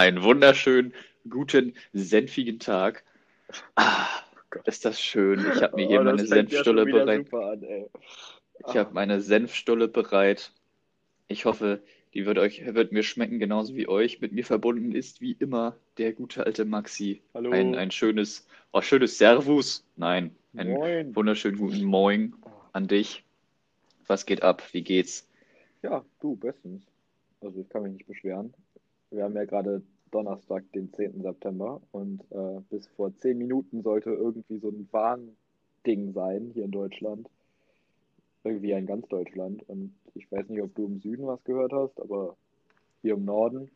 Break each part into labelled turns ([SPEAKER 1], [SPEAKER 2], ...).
[SPEAKER 1] Einen wunderschönen, guten, senfigen Tag. Ah, ist das schön. Ich habe mir hier
[SPEAKER 2] Oh,
[SPEAKER 1] meine
[SPEAKER 2] ja schon
[SPEAKER 1] Senfstulle
[SPEAKER 2] wieder
[SPEAKER 1] bereit.
[SPEAKER 2] an.
[SPEAKER 1] Ich habe meine Senfstulle bereit. Ich hoffe, die wird euch, wird mir schmecken, genauso wie euch. Mit mir verbunden ist wie immer der gute alte Maxi.
[SPEAKER 2] Hallo.
[SPEAKER 1] Ein, ein schönes, oh, schönes Servus. Nein, ein
[SPEAKER 2] Moin.
[SPEAKER 1] wunderschönen guten Moin an dich. Was geht ab? Wie geht's?
[SPEAKER 2] Ja, du, bestens. Also ich kann mich nicht beschweren. Wir haben ja gerade Donnerstag, den 10. September und äh, bis vor 10 Minuten sollte irgendwie so ein Warnding sein hier in Deutschland. Irgendwie in ganz Deutschland. Und ich weiß nicht, ob du im Süden was gehört hast, aber hier im Norden,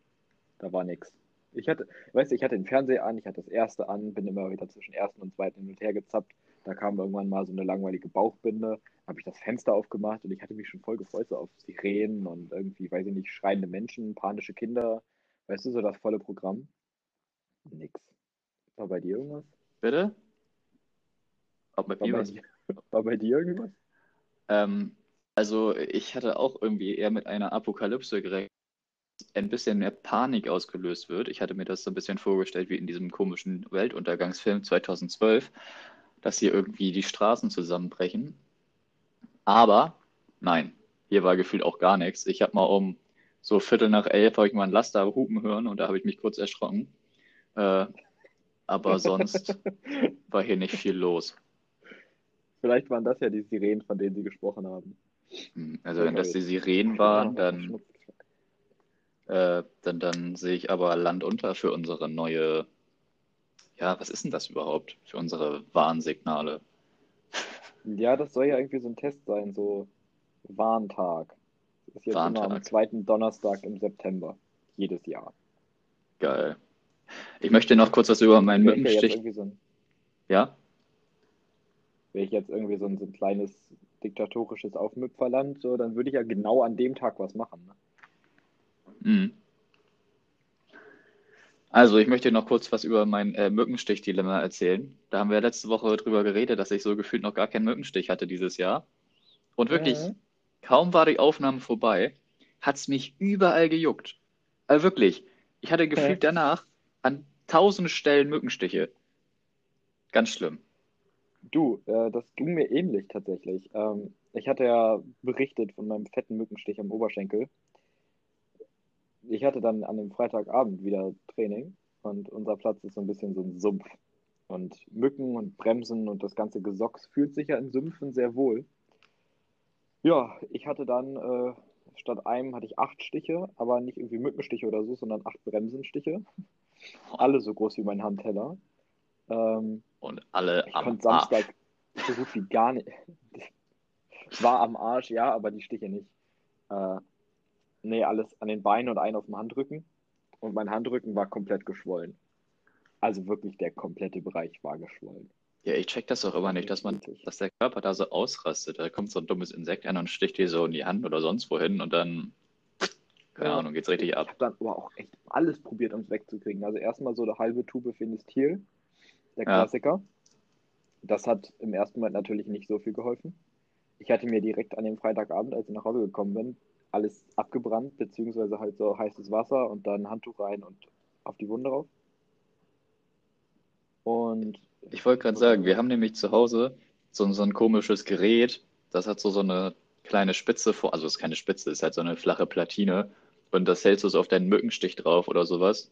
[SPEAKER 2] da war nichts. Ich hatte, weißt du, ich hatte den Fernseher an, ich hatte das erste an, bin immer wieder zwischen ersten und zweiten hin und her gezappt. Da kam irgendwann mal so eine langweilige Bauchbinde, habe ich das Fenster aufgemacht und ich hatte mich schon voll gefreut so auf Sirenen und irgendwie, weiß ich nicht, schreiende Menschen, panische Kinder. Weißt du, so das volle Programm. Nix. War bei dir irgendwas?
[SPEAKER 1] Bitte? Ob mit
[SPEAKER 2] War bei dir, war bei dir irgendwas?
[SPEAKER 1] Ähm, also ich hatte auch irgendwie eher mit einer Apokalypse gerechnet, ein bisschen mehr Panik ausgelöst wird. Ich hatte mir das so ein bisschen vorgestellt wie in diesem komischen Weltuntergangsfilm 2012, dass hier irgendwie die Straßen zusammenbrechen. Aber nein, hier war gefühlt auch gar nichts. Ich habe mal um so Viertel nach elf habe ich mal einen Laster hupen hören und da habe ich mich kurz erschrocken. Äh, aber sonst war hier nicht viel los.
[SPEAKER 2] Vielleicht waren das ja die Sirenen, von denen sie gesprochen haben.
[SPEAKER 1] Hm, Also wenn das die Sirenen waren, dann. Äh, dann, dann sehe ich aber Land unter für unsere neue, ja, was ist denn das überhaupt? Für unsere Warnsignale.
[SPEAKER 2] Ja, das soll ja irgendwie so ein Test sein, so Warntag. Das ist jetzt immer am
[SPEAKER 1] Warntag.
[SPEAKER 2] zweiten Donnerstag im September. Jedes Jahr.
[SPEAKER 1] Geil. Ich möchte noch kurz was über meinen
[SPEAKER 2] Wäre
[SPEAKER 1] Mückenstich.
[SPEAKER 2] so ein,
[SPEAKER 1] Ja?
[SPEAKER 2] wäre ich jetzt irgendwie so ein, so ein kleines diktatorisches Aufmüpferland, so, dann würde ich ja genau an dem Tag was machen. Ne?
[SPEAKER 1] Mhm. Also, ich möchte noch kurz was über mein äh, Mückenstich-Dilemma erzählen. Da haben wir letzte Woche drüber geredet, dass ich so gefühlt noch gar keinen Mückenstich hatte dieses Jahr. Und wirklich,
[SPEAKER 2] Mhm.
[SPEAKER 1] Kaum war die Aufnahme vorbei, hat es mich überall gejuckt. Also wirklich, ich hatte gefühlt danach an tausend Stellen Mückenstiche. Ganz schlimm.
[SPEAKER 2] Du, äh, das ging mir ähnlich tatsächlich. Ähm, ich hatte ja berichtet von meinem fetten Mückenstich am Oberschenkel. Ich hatte dann an dem Freitagabend wieder Training und unser Platz ist so ein bisschen so ein Sumpf. Und Mücken und Bremsen und das ganze Gesocks fühlt sich ja in Sümpfen sehr wohl. Ja, ich hatte dann äh, statt einem hatte ich acht Stiche, aber nicht irgendwie Mückenstiche oder so, sondern acht Bremsenstiche. Alle so groß wie mein Handteller. Ähm,
[SPEAKER 1] Und alle
[SPEAKER 2] ich
[SPEAKER 1] am
[SPEAKER 2] konnte
[SPEAKER 1] Arsch.
[SPEAKER 2] Samstag so gut wie gar nicht. War am Arsch, ja, aber die Stiche nicht. Äh, nee, alles an den Beinen und einen auf dem Handrücken. Und mein Handrücken war komplett geschwollen. Also wirklich der komplette Bereich war geschwollen.
[SPEAKER 1] Ja, ich check das auch immer nicht, dass man, dass der Körper da so ausrastet. Da kommt so ein dummes Insekt an und sticht dir so in die Hand oder sonst wohin und dann, keine
[SPEAKER 2] Ja.
[SPEAKER 1] Ahnung, geht's richtig
[SPEAKER 2] Ich
[SPEAKER 1] ab.
[SPEAKER 2] habe dann aber auch echt alles probiert, um es wegzukriegen. Also erstmal so eine halbe Tube Finistil, der
[SPEAKER 1] Ja.
[SPEAKER 2] Klassiker. Das hat im ersten Moment natürlich nicht so viel geholfen. Ich hatte mir direkt an dem Freitagabend, als ich nach Hause gekommen bin, alles abgebrannt, beziehungsweise halt so heißes Wasser und dann Handtuch rein und auf die Wunde drauf. Und
[SPEAKER 1] Ich wollte gerade sagen, wir haben nämlich zu Hause so, so ein komisches Gerät, das hat so, so eine kleine Spitze vor, also es ist keine Spitze, ist halt so eine flache Platine und das hältst du so auf deinen Mückenstich drauf oder sowas.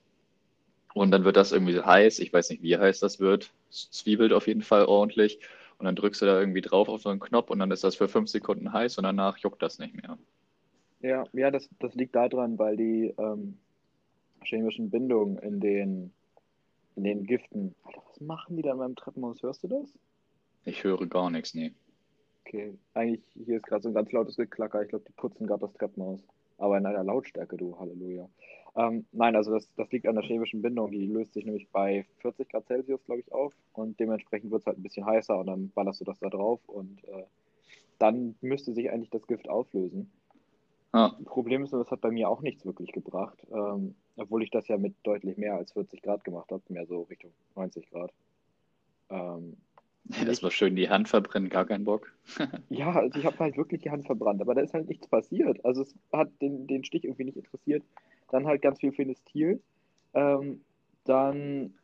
[SPEAKER 1] Und dann wird das irgendwie heiß, ich weiß nicht, wie heiß das wird, zwiebelt auf jeden Fall ordentlich und dann drückst du da irgendwie drauf auf so einen Knopf und dann ist das für fünf Sekunden heiß und danach juckt das nicht mehr.
[SPEAKER 2] ja, ja, das, das liegt daran, weil die ähm, chemischen Bindungen in den, in den Giften. Machen die da in meinem Treppenhaus? Hörst du das?
[SPEAKER 1] Ich höre gar nichts, nee.
[SPEAKER 2] Okay, eigentlich hier ist gerade so ein ganz lautes Geklacker. Ich glaube, die putzen gerade das Treppenhaus. Aber in einer Lautstärke, du Halleluja. Ähm, nein, also das, das liegt an der chemischen Bindung. Die löst sich nämlich bei 40 Grad Celsius, glaube ich, auf. Und dementsprechend wird es halt ein bisschen heißer und dann ballerst du das da drauf. Und äh, dann müsste sich eigentlich das Gift auflösen.
[SPEAKER 1] Ah,
[SPEAKER 2] Problem ist das hat bei mir auch nichts wirklich gebracht. Ähm, obwohl ich das ja mit deutlich mehr als 40 Grad gemacht habe. Mehr so Richtung 90 Grad. Ähm,
[SPEAKER 1] das war schön die Hand verbrennen, gar keinen Bock.
[SPEAKER 2] Ja, also ich habe halt wirklich die Hand verbrannt, aber da ist halt nichts passiert. Also es hat den, den Stich irgendwie nicht interessiert. Dann halt ganz viel Phenestil. Ähm, dann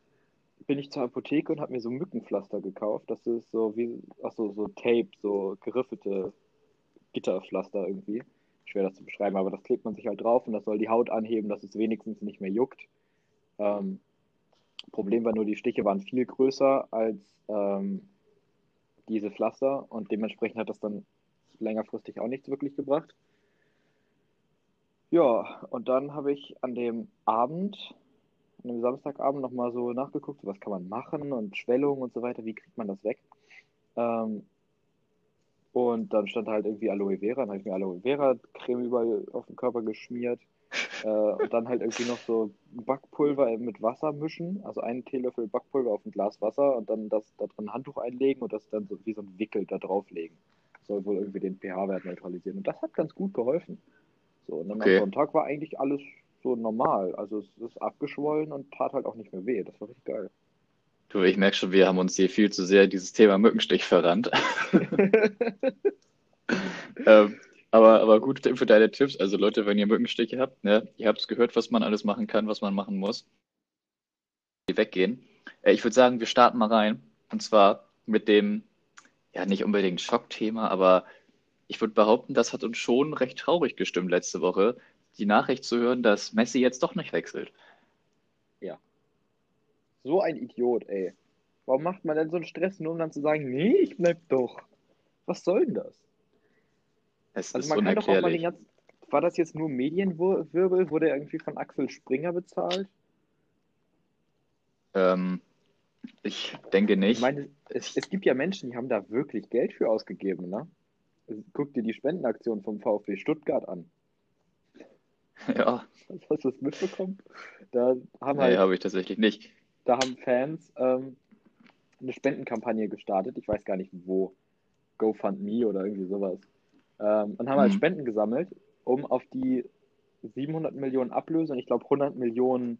[SPEAKER 2] bin ich zur Apotheke und habe mir so Mückenpflaster gekauft. Das ist so wie, achso, so Tape, so geriffelte Gitterpflaster irgendwie. Schwer das zu beschreiben, aber das klebt man sich halt drauf und das soll die Haut anheben, dass es wenigstens nicht mehr juckt. Ähm, Problem war nur, die Stiche waren viel größer als ähm, diese Pflaster und dementsprechend hat das dann längerfristig auch nichts wirklich gebracht. Ja, und dann habe ich an dem Abend, an dem Samstagabend nochmal so nachgeguckt, was kann man machen und Schwellung und so weiter, wie kriegt man das weg. Ähm, und dann stand halt irgendwie Aloe Vera, dann habe ich mir Aloe Vera Creme überall auf den Körper geschmiert. äh, und dann halt irgendwie noch so Backpulver mit Wasser mischen, also einen Teelöffel Backpulver auf ein Glas Wasser und dann das da drin ein Handtuch einlegen und das dann so wie so ein Wickel da drauflegen. Soll wohl irgendwie den pH-Wert neutralisieren. Und das hat ganz gut geholfen. So, und dann
[SPEAKER 1] Okay.
[SPEAKER 2] am Sonntag war eigentlich alles so normal. Also es ist abgeschwollen und tat halt auch nicht mehr weh. Das war richtig geil.
[SPEAKER 1] Du, ich merke schon, wir haben uns hier viel zu sehr dieses Thema Mückenstich verrannt. Ähm, aber, aber gut für deine Tipps. Also Leute, wenn ihr Mückenstiche habt, ne, ihr habt es gehört, was man alles machen kann, was man machen muss. Die weggehen. Äh, ich würde sagen, wir starten mal rein. Und zwar mit dem, ja, nicht unbedingt Schockthema, aber ich würde behaupten, das hat uns schon recht traurig gestimmt letzte Woche, die Nachricht zu hören, dass Messi jetzt doch nicht wechselt.
[SPEAKER 2] So ein Idiot, ey. Warum macht man denn so einen Stress, nur um dann zu sagen, nee, ich bleib doch? Was soll denn das?
[SPEAKER 1] Es
[SPEAKER 2] Also
[SPEAKER 1] ist
[SPEAKER 2] man kann doch auch mal den ganzen. War das jetzt nur Medienwirbel? Wurde er irgendwie von Axel Springer bezahlt?
[SPEAKER 1] Ähm, ich denke
[SPEAKER 2] Ich
[SPEAKER 1] nicht.
[SPEAKER 2] meine, es, es gibt ja Menschen, die haben da wirklich Geld für ausgegeben, ne? Guck dir die Spendenaktion vom VfB Stuttgart an.
[SPEAKER 1] Ja,
[SPEAKER 2] Hast du das mitbekommen? Da haben
[SPEAKER 1] nee,
[SPEAKER 2] halt,
[SPEAKER 1] habe ich tatsächlich nicht.
[SPEAKER 2] Da haben Fans ähm, eine Spendenkampagne gestartet. Ich weiß gar nicht wo. GoFundMe oder irgendwie sowas. Ähm, und haben halt
[SPEAKER 1] Mhm.
[SPEAKER 2] Spenden gesammelt, um auf die 700 Millionen Ablöse und ich glaube 100 Millionen,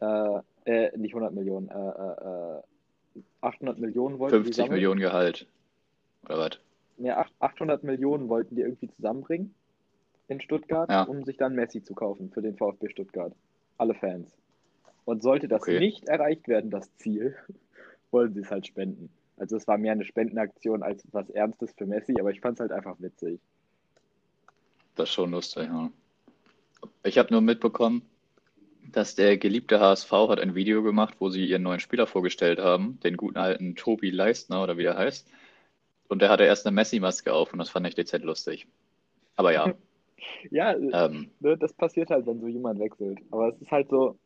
[SPEAKER 2] äh, äh, nicht 100 Millionen, äh, äh, äh, 800 Millionen wollten die
[SPEAKER 1] 50
[SPEAKER 2] sammeln.
[SPEAKER 1] Millionen Gehalt. Oder was?
[SPEAKER 2] Ne, ach- 800 Millionen wollten die irgendwie zusammenbringen in Stuttgart,
[SPEAKER 1] Ja.
[SPEAKER 2] um sich dann Messi zu kaufen für den VfB Stuttgart. Alle Fans. Und sollte das
[SPEAKER 1] Okay.
[SPEAKER 2] nicht erreicht werden, das Ziel, wollen sie es halt spenden. Also es war mehr eine Spendenaktion als was Ernstes für Messi, aber ich fand es halt einfach witzig.
[SPEAKER 1] Das ist schon lustig, ja. Ich habe nur mitbekommen, dass der geliebte HSV hat ein Video gemacht, wo sie ihren neuen Spieler vorgestellt haben, den guten alten Tobi Leistner oder wie der heißt. Und der hatte erst eine Messi-Maske auf und das fand ich dezent lustig. Aber ja,
[SPEAKER 2] Ja, äh,
[SPEAKER 1] ähm,
[SPEAKER 2] ne, das passiert halt, wenn so jemand wechselt. Aber es ist halt so,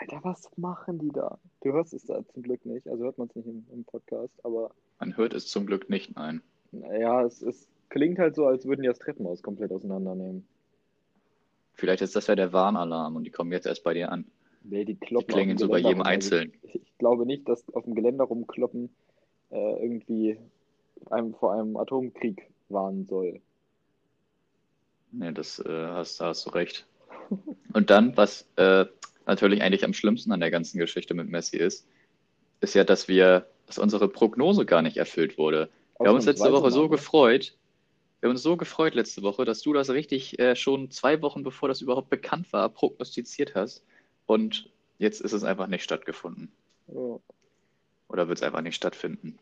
[SPEAKER 2] Alter, was machen die da? Du hörst es da zum Glück nicht, also hört man es nicht im, im Podcast, aber
[SPEAKER 1] man hört es zum Glück nicht, nein.
[SPEAKER 2] naja, es, es klingt halt so, als würden die das Treppenhaus komplett auseinandernehmen.
[SPEAKER 1] Vielleicht ist das ja der Warnalarm und die kommen jetzt erst bei dir an.
[SPEAKER 2] Nee, die
[SPEAKER 1] Die
[SPEAKER 2] kloppen auf
[SPEAKER 1] klingeln
[SPEAKER 2] dem
[SPEAKER 1] so bei jedem
[SPEAKER 2] rum. Also
[SPEAKER 1] einzeln.
[SPEAKER 2] ich, ich glaube nicht, dass auf dem Geländer rumkloppen äh, irgendwie einem vor einem Atomkrieg warnen soll.
[SPEAKER 1] Nee, das äh, hast, da hast du recht. Und dann, was äh, natürlich eigentlich am schlimmsten an der ganzen Geschichte mit Messi ist, ist ja, dass wir, dass unsere Prognose gar nicht erfüllt wurde. Wir haben uns letzte Woche so gefreut. Wir haben uns so gefreut letzte Woche, dass du das richtig äh, schon zwei Wochen bevor das überhaupt bekannt war, prognostiziert hast. Und jetzt ist es einfach nicht stattgefunden.
[SPEAKER 2] Ja.
[SPEAKER 1] Oder wird es einfach nicht stattfinden.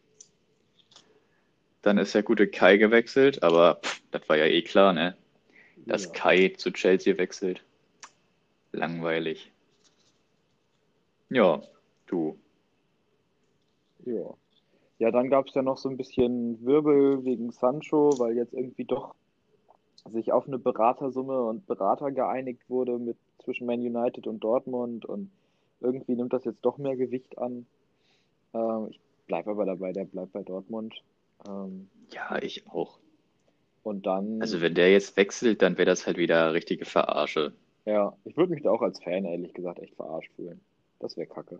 [SPEAKER 1] Dann ist der gute Kai gewechselt, aber pff, das war ja eh klar, ne? Dass
[SPEAKER 2] Ja.
[SPEAKER 1] Kai zu Chelsea wechselt. Langweilig. Ja, du.
[SPEAKER 2] Ja. Ja, dann gab es ja noch so ein bisschen Wirbel wegen Sancho, weil jetzt irgendwie doch sich auf eine Beratersumme und Berater geeinigt wurde mit zwischen Man United und Dortmund und irgendwie nimmt das jetzt doch mehr Gewicht an. Ähm, ich bleibe aber dabei, der bleibt bei Dortmund. Ähm,
[SPEAKER 1] Ja, ich auch.
[SPEAKER 2] und dann,
[SPEAKER 1] Also wenn der jetzt wechselt, dann wäre das halt wieder richtige Verarsche.
[SPEAKER 2] ja, ich würde mich da auch als Fan ehrlich gesagt echt verarscht fühlen. Das wäre kacke.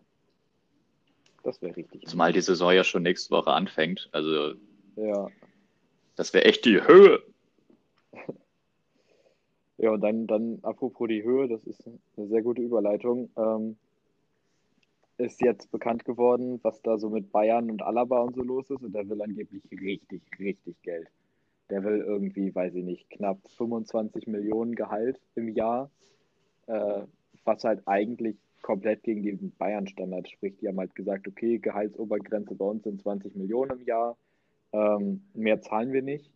[SPEAKER 2] Das wäre richtig.
[SPEAKER 1] Zumal die Saison ja schon nächste Woche anfängt. Also
[SPEAKER 2] Ja.
[SPEAKER 1] das wäre echt die Höhe.
[SPEAKER 2] Ja, und dann, dann apropos die Höhe, das ist eine sehr gute Überleitung. Ähm, ist jetzt bekannt geworden, was da so mit Bayern und Alaba und so los ist. Und der will angeblich richtig, richtig Geld. Der will irgendwie, weiß ich nicht, knapp 25 Millionen Gehalt im Jahr, äh, was halt eigentlich komplett gegen den Bayern-Standard. Sprich, die haben halt gesagt, okay, Gehaltsobergrenze bei uns sind 20 Millionen im Jahr. Ähm, mehr zahlen wir nicht.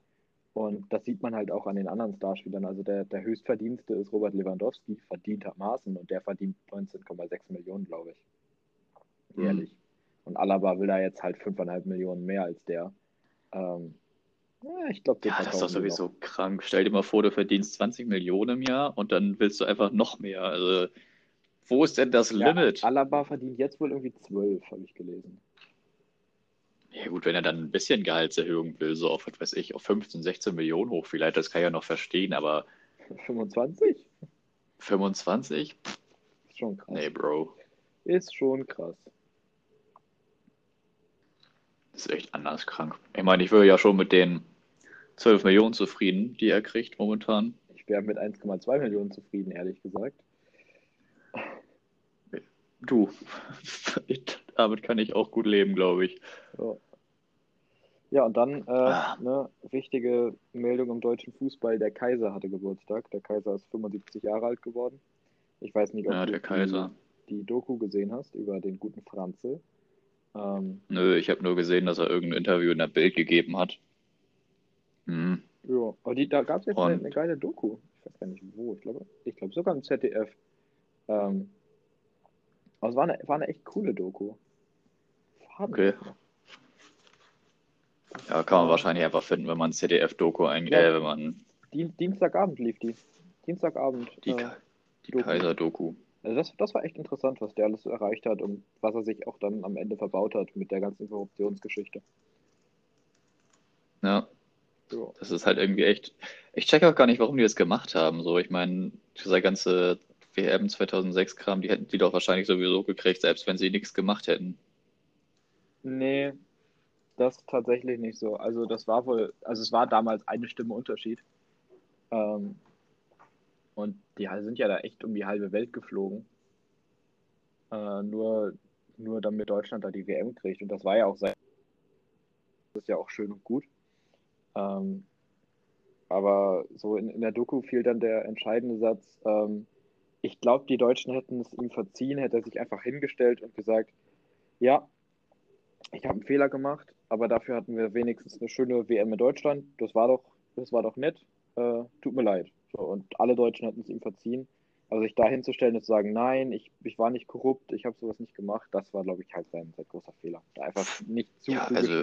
[SPEAKER 2] Und das sieht man halt auch an den anderen Starspielern. Also der, der Höchstverdienste ist Robert Lewandowski, verdientermaßen, und der verdient 19,6 Millionen, glaube ich. Jährlich. Mhm. Und Alaba will da jetzt halt 5,5 Millionen mehr als der. Ähm,
[SPEAKER 1] ja, ich glaube, ja, das ist doch sowieso noch. krank. Stell dir mal vor, du verdienst 20 Millionen im Jahr und dann willst du einfach noch mehr. Also, wo ist denn das ja, Limit?
[SPEAKER 2] Alaba verdient jetzt wohl irgendwie 12, habe ich gelesen.
[SPEAKER 1] Ja, gut, wenn er dann ein bisschen Gehaltserhöhung will, so auf, was weiß ich, auf 15, 16 Millionen hoch, vielleicht, das kann ich ja noch verstehen, aber.
[SPEAKER 2] 25?
[SPEAKER 1] 25?
[SPEAKER 2] Ist schon krass.
[SPEAKER 1] Nee, Bro.
[SPEAKER 2] Ist schon krass.
[SPEAKER 1] Das ist echt anders krank. Ich meine, ich wäre ja schon mit den 12 Millionen zufrieden, die er kriegt momentan.
[SPEAKER 2] Ich wäre mit 1,2 Millionen zufrieden, ehrlich gesagt.
[SPEAKER 1] Du, damit kann ich auch gut leben, glaube ich.
[SPEAKER 2] Ja. ja und dann äh, ah. ne, wichtige Meldung im deutschen Fußball: Der Kaiser hatte Geburtstag. Der Kaiser ist 75 Jahre alt geworden. Ich weiß nicht, ob
[SPEAKER 1] ja,
[SPEAKER 2] du
[SPEAKER 1] die,
[SPEAKER 2] die, Doku gesehen hast über den guten Franzl.
[SPEAKER 1] Ähm, Nö, ich habe nur gesehen, dass er irgendein Interview in der Bild gegeben hat.
[SPEAKER 2] Hm. Ja, aber die, da gab es jetzt eine, eine, geile Doku. Ich weiß gar nicht wo. Ich glaube, ich glaube sogar im ZDF. Ähm, aber es war eine, war eine echt coole Doku.
[SPEAKER 1] Okay. Ja, kann man wahrscheinlich einfach finden, wenn man ZDF-Doku eingeht, ja, äh, wenn man.
[SPEAKER 2] Dienstagabend lief die. Dienstagabend.
[SPEAKER 1] Die, äh, die Kaiser-Doku.
[SPEAKER 2] Also das, das war echt interessant, was der alles so erreicht hat und was er sich auch dann am Ende verbaut hat mit der ganzen Korruptionsgeschichte.
[SPEAKER 1] Ja. So. Das ist halt irgendwie echt. Ich check auch gar nicht, warum die das gemacht haben. So, ich meine, dieser ganze WM 2006 Kram, die hätten die doch wahrscheinlich sowieso gekriegt, selbst wenn sie nichts gemacht hätten.
[SPEAKER 2] Nee, das tatsächlich nicht so. Also das war wohl, also es war damals eine Stimme Unterschied. Ähm, und die sind ja da echt um die halbe Welt geflogen. Äh, nur, nur damit Deutschland da die WM kriegt. Und das war ja auch sein. Das ist ja auch schön und gut. Ähm, aber so in, in der Doku fiel dann der entscheidende Satz, ähm, ich glaube, die Deutschen hätten es ihm verziehen, hätte er sich einfach hingestellt und gesagt, ja, ich habe einen Fehler gemacht, aber dafür hatten wir wenigstens eine schöne WM in Deutschland. Das war doch, das war doch nett. Äh, tut mir leid. So, und alle Deutschen hätten es ihm verziehen. Aber sich da hinzustellen und zu sagen, nein, ich, ich war nicht korrupt, ich habe sowas nicht gemacht, das war, glaube ich, halt sein, sein großer Fehler. Da einfach nicht zu ja, also...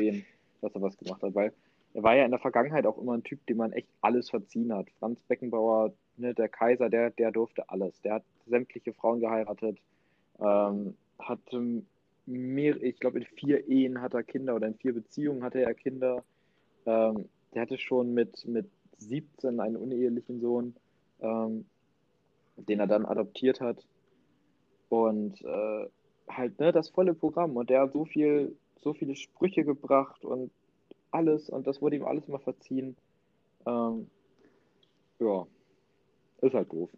[SPEAKER 2] dass er was gemacht hat. Weil er war ja in der Vergangenheit auch immer ein Typ, dem man echt alles verziehen hat. Franz Beckenbauer, ne, der Kaiser, der, der durfte alles. Der hat sämtliche Frauen geheiratet, ähm, hat mehr, ich glaube, in vier Ehen hat er Kinder oder in vier Beziehungen hatte er Kinder. Ähm, der hatte schon mit, mit 17 einen unehelichen Sohn, ähm, den er dann adoptiert hat. Und äh, halt, ne, das volle Programm. Und der hat so viel, so viele Sprüche gebracht und alles, und das wurde ihm alles mal verziehen. Ähm, ja, ist halt doof.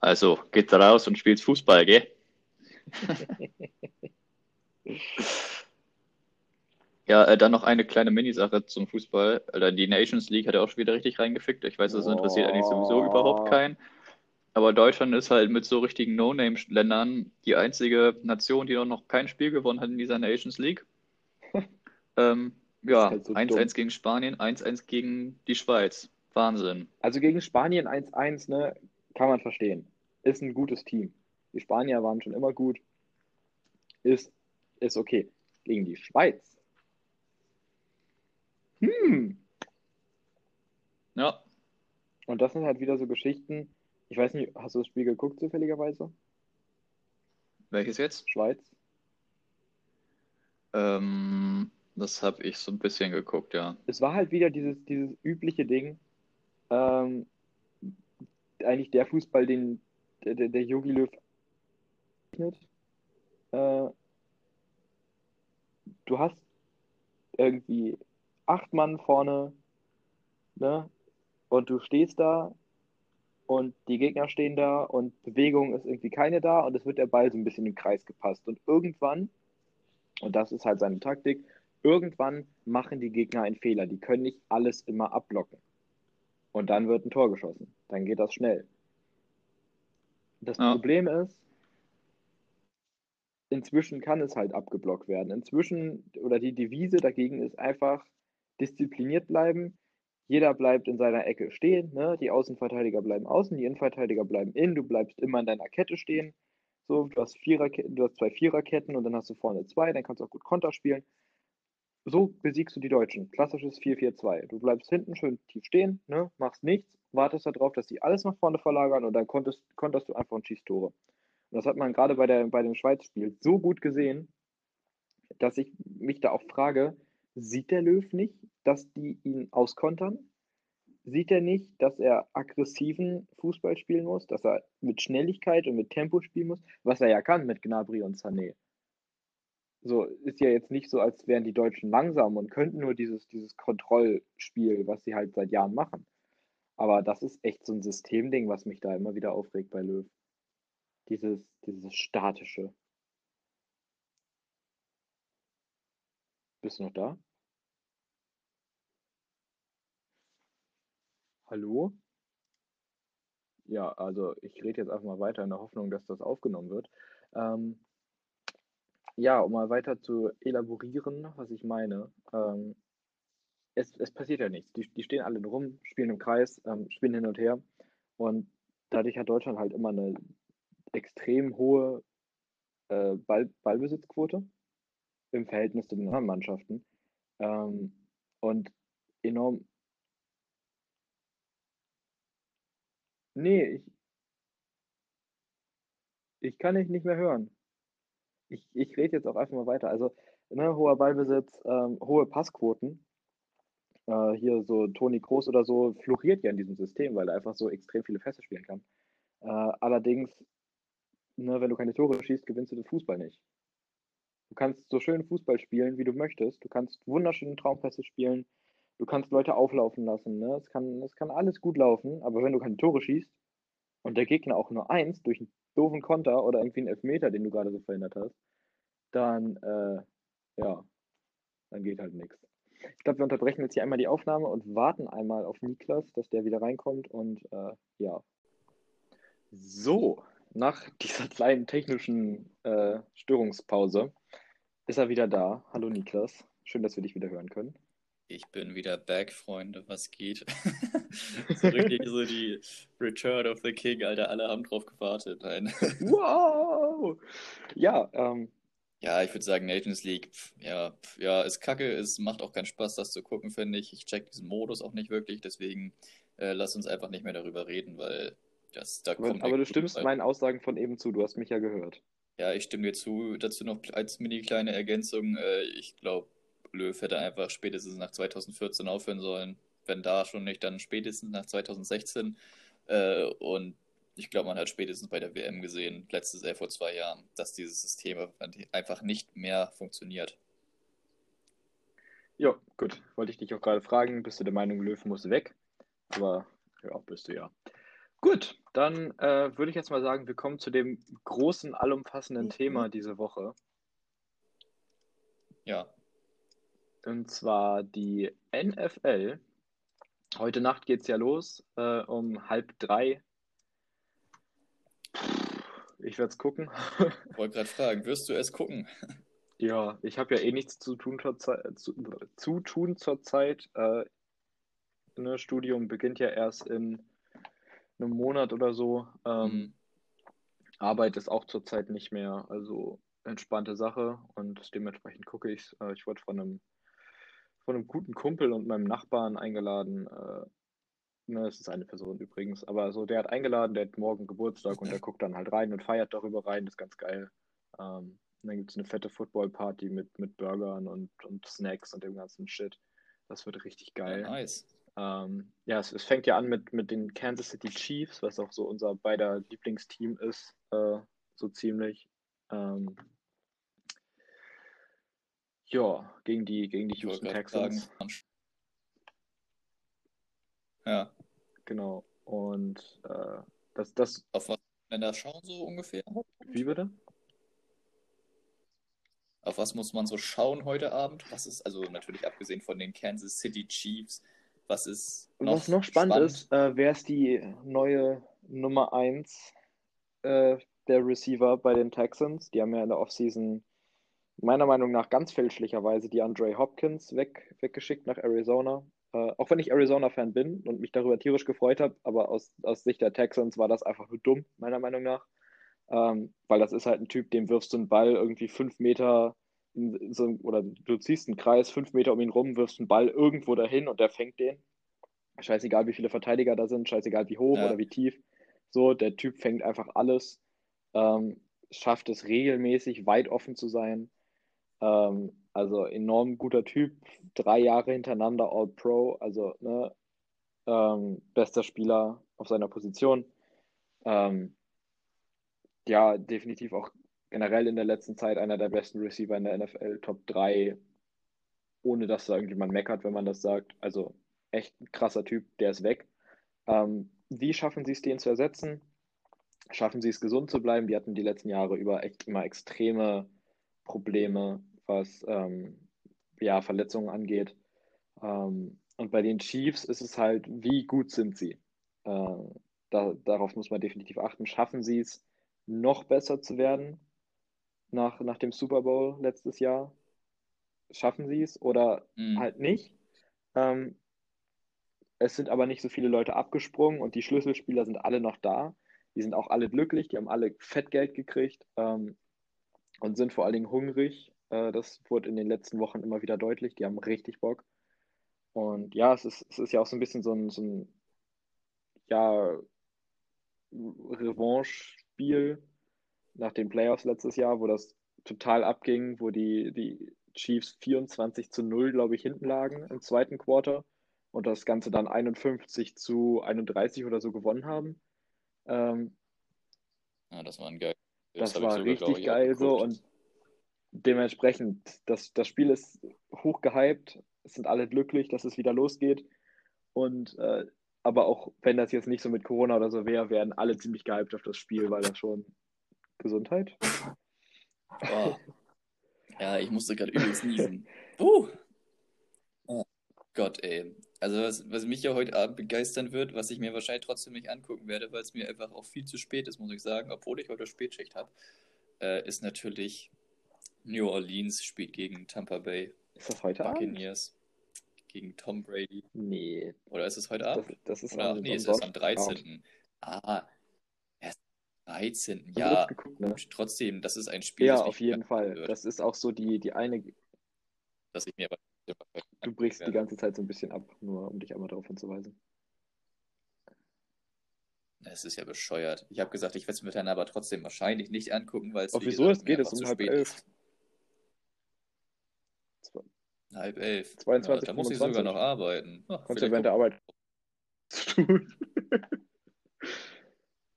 [SPEAKER 1] Also, geht raus und spielt Fußball, gell? Ja, äh, dann noch eine kleine Minisache zum Fußball. Alter, die Nations League hat ja auch schon wieder richtig reingefickt. Ich weiß, das interessiert eigentlich sowieso überhaupt keinen. Aber Deutschland ist halt mit so richtigen No-Name-Ländern die einzige Nation, die noch kein Spiel gewonnen hat in dieser Nations League. ähm, ja, 1-1 halt so gegen Spanien, 1-1 gegen die Schweiz. Wahnsinn.
[SPEAKER 2] Also gegen Spanien 1-1, ne, kann man verstehen. Ist ein gutes Team. Die Spanier waren schon immer gut. Ist, ist okay. Gegen die Schweiz hm.
[SPEAKER 1] Ja.
[SPEAKER 2] Und das sind halt wieder so Geschichten. Ich weiß nicht, hast du das Spiel geguckt zufälligerweise?
[SPEAKER 1] Welches jetzt?
[SPEAKER 2] Schweiz.
[SPEAKER 1] Ähm, das habe ich so ein bisschen geguckt, ja.
[SPEAKER 2] Es war halt wieder dieses, dieses übliche Ding. Ähm, eigentlich der Fußball, den der, Jogi Löw äh, du hast irgendwie acht Mann vorne, ne? Und du stehst da und die Gegner stehen da und Bewegung ist irgendwie keine da und es wird der Ball so ein bisschen im Kreis gepasst. Und irgendwann, und das ist halt seine Taktik, irgendwann machen die Gegner einen Fehler. Die können nicht alles immer abblocken. Und dann wird ein Tor geschossen. Dann geht das schnell. Das ja. Problem ist, inzwischen kann es halt abgeblockt werden. Inzwischen, oder die Devise dagegen ist einfach diszipliniert bleiben. Jeder bleibt in seiner Ecke stehen. Ne? Die Außenverteidiger bleiben außen, die Innenverteidiger bleiben innen. Du bleibst immer in deiner Kette stehen. So, du hast, Vierer, du hast zwei Viererketten und dann hast du vorne zwei, dann kannst du auch gut Konter spielen. So besiegst du die Deutschen. Klassisches 4-4-2. Du bleibst hinten schön tief stehen, ne? machst nichts, wartest darauf, dass die alles nach vorne verlagern und dann konntest, konntest du einfach und schießt Tore. Und das hat man gerade bei, bei dem Schweiz-Spiel so gut gesehen, dass ich mich da auch frage, sieht der Löw nicht, dass die ihn auskontern? Sieht er nicht, dass er aggressiven Fußball spielen muss, dass er mit Schnelligkeit und mit Tempo spielen muss, was er ja kann mit Gnabry und Sané? So ist ja jetzt nicht so, als wären die Deutschen langsam und könnten nur dieses, dieses Kontrollspiel, was sie halt seit Jahren machen. Aber das ist echt so ein Systemding, was mich da immer wieder aufregt bei Löw. Dieses, dieses statische. Bist du noch da? Hallo? Ja, also ich rede jetzt einfach mal weiter in der Hoffnung, dass das aufgenommen wird. Ähm, ja, um mal weiter zu elaborieren, was ich meine. Ähm, es, es passiert ja nichts. Die, die stehen alle rum, spielen im Kreis, ähm, spielen hin und her. Und dadurch hat Deutschland halt immer eine extrem hohe äh, Ball, Ballbesitzquote im Verhältnis zu den anderen Mannschaften. Ähm, und enorm. Nee, ich, ich kann dich nicht mehr hören. Ich, ich rede jetzt auch einfach mal weiter. Also, ne, hoher Ballbesitz, ähm, hohe Passquoten. Äh, hier so Toni Kroos oder so floriert ja in diesem System, weil er einfach so extrem viele Feste spielen kann. Äh, allerdings, ne, wenn du keine Tore schießt, gewinnst du den Fußball nicht. Du kannst so schön Fußball spielen, wie du möchtest. Du kannst wunderschöne Traumpässe spielen. Du kannst Leute auflaufen lassen. Ne? Es, kann, kann alles gut laufen, aber wenn du keine Tore schießt und der Gegner auch nur eins durch einen doofen Konter oder irgendwie einen Elfmeter, den du gerade so verhindert hast, dann, äh, ja, dann geht halt nichts. Ich glaube, wir unterbrechen jetzt hier einmal die Aufnahme und warten einmal auf Niklas, dass der wieder reinkommt und äh, ja. So, nach dieser kleinen technischen äh, Störungspause ist er wieder da. Hallo Niklas, schön, dass wir dich wieder hören können.
[SPEAKER 1] Ich bin wieder back, Freunde, was geht? so richtig so die Return of the King, Alter, alle haben drauf gewartet. Nein.
[SPEAKER 2] wow! Ja, ähm,
[SPEAKER 1] ja, ich würde sagen, Nations League, ja, ja, ist kacke, es macht auch keinen Spaß, das zu gucken, finde ich. Ich check diesen Modus auch nicht wirklich, deswegen äh, lass uns einfach nicht mehr darüber reden, weil das, da
[SPEAKER 2] aber,
[SPEAKER 1] kommt.
[SPEAKER 2] Aber du stimmst meinen Aussagen von eben zu, du hast mich ja gehört.
[SPEAKER 1] Ja, ich stimme dir zu. Dazu noch als mini kleine Ergänzung. Äh, ich glaube, Löw hätte einfach spätestens nach 2014 aufhören sollen. Wenn da schon nicht, dann spätestens nach 2016. Äh, und ich glaube, man hat spätestens bei der WM gesehen, letztes Jahr vor zwei Jahren, dass dieses System einfach nicht mehr funktioniert.
[SPEAKER 2] Ja, gut. Wollte ich dich auch gerade fragen, bist du der Meinung, Löwen muss weg? Aber ja, bist du ja. Gut, dann äh, würde ich jetzt mal sagen, wir kommen zu dem großen, allumfassenden mhm. Thema diese Woche.
[SPEAKER 1] Ja.
[SPEAKER 2] Und zwar die NFL. Heute Nacht geht es ja los, äh, um halb drei ich werde es gucken.
[SPEAKER 1] Ich wollte gerade fragen, wirst du es gucken?
[SPEAKER 2] Ja, ich habe ja eh nichts zu tun zur Zeit. Zu, zu tun zur Zeit. Äh, ne, Studium beginnt ja erst in einem Monat oder so. Ähm, mhm. Arbeit ist auch zurzeit nicht mehr, also entspannte Sache und dementsprechend gucke ich äh, Ich wurde von einem, von einem guten Kumpel und meinem Nachbarn eingeladen, äh, Ne, es ist eine Person übrigens. Aber so, der hat eingeladen, der hat morgen Geburtstag und der guckt dann halt rein und feiert darüber rein. Das ist ganz geil. Ähm, dann gibt es eine fette Football-Party mit, mit Burgern und, und Snacks und dem ganzen Shit. Das wird richtig geil.
[SPEAKER 1] Ja, nice.
[SPEAKER 2] Ähm, ja, es, es, fängt ja an mit, mit den Kansas City Chiefs, was auch so unser beider Lieblingsteam ist, äh, so ziemlich. Ähm, ja, gegen die, gegen die Houston Texans. Sagen.
[SPEAKER 1] Ja.
[SPEAKER 2] Genau. Und äh, das, das.
[SPEAKER 1] Auf was Länder schauen so ungefähr?
[SPEAKER 2] Wie bitte?
[SPEAKER 1] Auf was muss man so schauen heute Abend? Was ist, also natürlich abgesehen von den Kansas City Chiefs, was ist noch
[SPEAKER 2] Was noch spannend, spannend? ist, äh, wer ist die neue Nummer 1 äh, der Receiver bei den Texans. Die haben ja in der Offseason meiner Meinung nach ganz fälschlicherweise die Andre Hopkins weg, weggeschickt nach Arizona. Äh, auch wenn ich Arizona-Fan bin und mich darüber tierisch gefreut habe, aber aus, aus Sicht der Texans war das einfach nur dumm, meiner Meinung nach. Ähm, weil das ist halt ein Typ, dem wirfst du einen Ball irgendwie fünf Meter so, oder du ziehst einen Kreis fünf Meter um ihn rum, wirfst einen Ball irgendwo dahin und der fängt den. Scheißegal, wie viele Verteidiger da sind, scheißegal, wie hoch ja. oder wie tief. So, der Typ fängt einfach alles, ähm, schafft es regelmäßig, weit offen zu sein. Ähm, also enorm guter Typ, drei Jahre hintereinander All-Pro, also ne, ähm, bester Spieler auf seiner Position. Ähm, ja, definitiv auch generell in der letzten Zeit einer der besten Receiver in der NFL, Top 3, ohne dass da irgendjemand meckert, wenn man das sagt. Also echt ein krasser Typ, der ist weg. Ähm, wie schaffen sie es, den zu ersetzen? Schaffen sie es, gesund zu bleiben? Die hatten die letzten Jahre über echt immer extreme Probleme, was ähm, ja, Verletzungen angeht. Ähm, und bei den Chiefs ist es halt, wie gut sind sie? Äh, da, darauf muss man definitiv achten. Schaffen sie es, noch besser zu werden nach, nach dem Super Bowl letztes Jahr? Schaffen sie es oder mhm. halt nicht? Ähm, es sind aber nicht so viele Leute abgesprungen und die Schlüsselspieler sind alle noch da. Die sind auch alle glücklich, die haben alle Fettgeld gekriegt ähm, und sind vor allen Dingen hungrig. Äh, das wurde in den letzten Wochen immer wieder deutlich. Die haben richtig Bock. Und ja, es ist, es ist ja auch so ein bisschen so ein, so ein ja, Revanche-Spiel nach den Playoffs letztes Jahr, wo das total abging, wo die, die Chiefs 24 zu 0, glaube ich, hinten lagen im zweiten Quarter und das Ganze dann 51 zu 31 oder so gewonnen haben. Ähm,
[SPEAKER 1] ja, das war ein geil.
[SPEAKER 2] Das, das war sogar, richtig ich, geil so und dementsprechend, das, das Spiel ist hoch gehypt, es sind alle glücklich, dass es wieder losgeht und äh, aber auch wenn das jetzt nicht so mit Corona oder so wäre, werden alle ziemlich gehypt auf das Spiel, weil das schon Gesundheit.
[SPEAKER 1] Oh. Ja, ich musste gerade übelst niesen. Uh. Oh Gott, ey. Also was, was mich ja heute Abend begeistern wird, was ich mir wahrscheinlich trotzdem nicht angucken werde, weil es mir einfach auch viel zu spät ist, muss ich sagen, obwohl ich heute Spätschicht habe, äh, ist natürlich New Orleans spielt gegen Tampa Bay.
[SPEAKER 2] Ist das heute
[SPEAKER 1] Buccaneers. Abend? Gegen Tom Brady.
[SPEAKER 2] Nee.
[SPEAKER 1] Oder ist es heute Abend?
[SPEAKER 2] Das, das ist
[SPEAKER 1] Oder, nee, es ist am 13. Ah, 13. Ja, geguckt, ne? trotzdem, das ist ein Spiel.
[SPEAKER 2] Ja, auf jeden Fall. Wird. Das ist auch so die, die eine.
[SPEAKER 1] Dass ich mir aber.
[SPEAKER 2] Du brichst werde. die ganze Zeit so ein bisschen ab, nur um dich einmal darauf hinzuweisen.
[SPEAKER 1] Das ist ja bescheuert. Ich habe gesagt, ich werde es mir dann aber trotzdem wahrscheinlich nicht angucken, weil es.
[SPEAKER 2] wieso? Es geht es um halb elf.
[SPEAKER 1] Halb elf.
[SPEAKER 2] 22,
[SPEAKER 1] ja, da muss ich sogar noch arbeiten.
[SPEAKER 2] Ach, Kannst du während der Arbeit tun.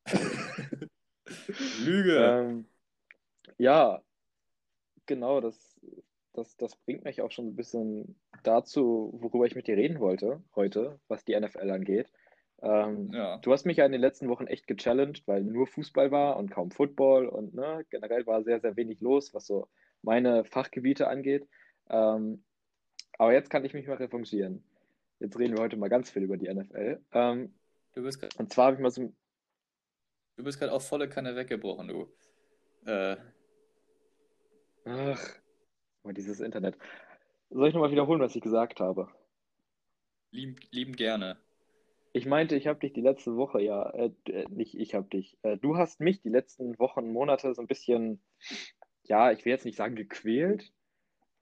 [SPEAKER 1] Lüge.
[SPEAKER 2] Ähm, ja, genau, das, das, das bringt mich auch schon ein bisschen dazu, worüber ich mit dir reden wollte heute, was die NFL angeht. Ähm, ja. Du hast mich ja in den letzten Wochen echt gechallenged, weil nur Fußball war und kaum Football und ne, generell war sehr, sehr wenig los, was so meine Fachgebiete angeht. Ähm, aber jetzt kann ich mich mal revanchieren. Jetzt reden wir heute mal ganz viel über die NFL. Ähm,
[SPEAKER 1] du bist
[SPEAKER 2] und zwar habe ich mal so,
[SPEAKER 1] Du bist gerade auf volle Kanne weggebrochen, du. Äh.
[SPEAKER 2] Ach, dieses Internet. Soll ich nochmal wiederholen, was ich gesagt habe?
[SPEAKER 1] Lieb, lieben gerne.
[SPEAKER 2] Ich meinte, ich habe dich die letzte Woche, ja, äh, äh nicht ich habe dich. Äh, du hast mich die letzten Wochen, Monate so ein bisschen, ja, ich will jetzt nicht sagen gequält,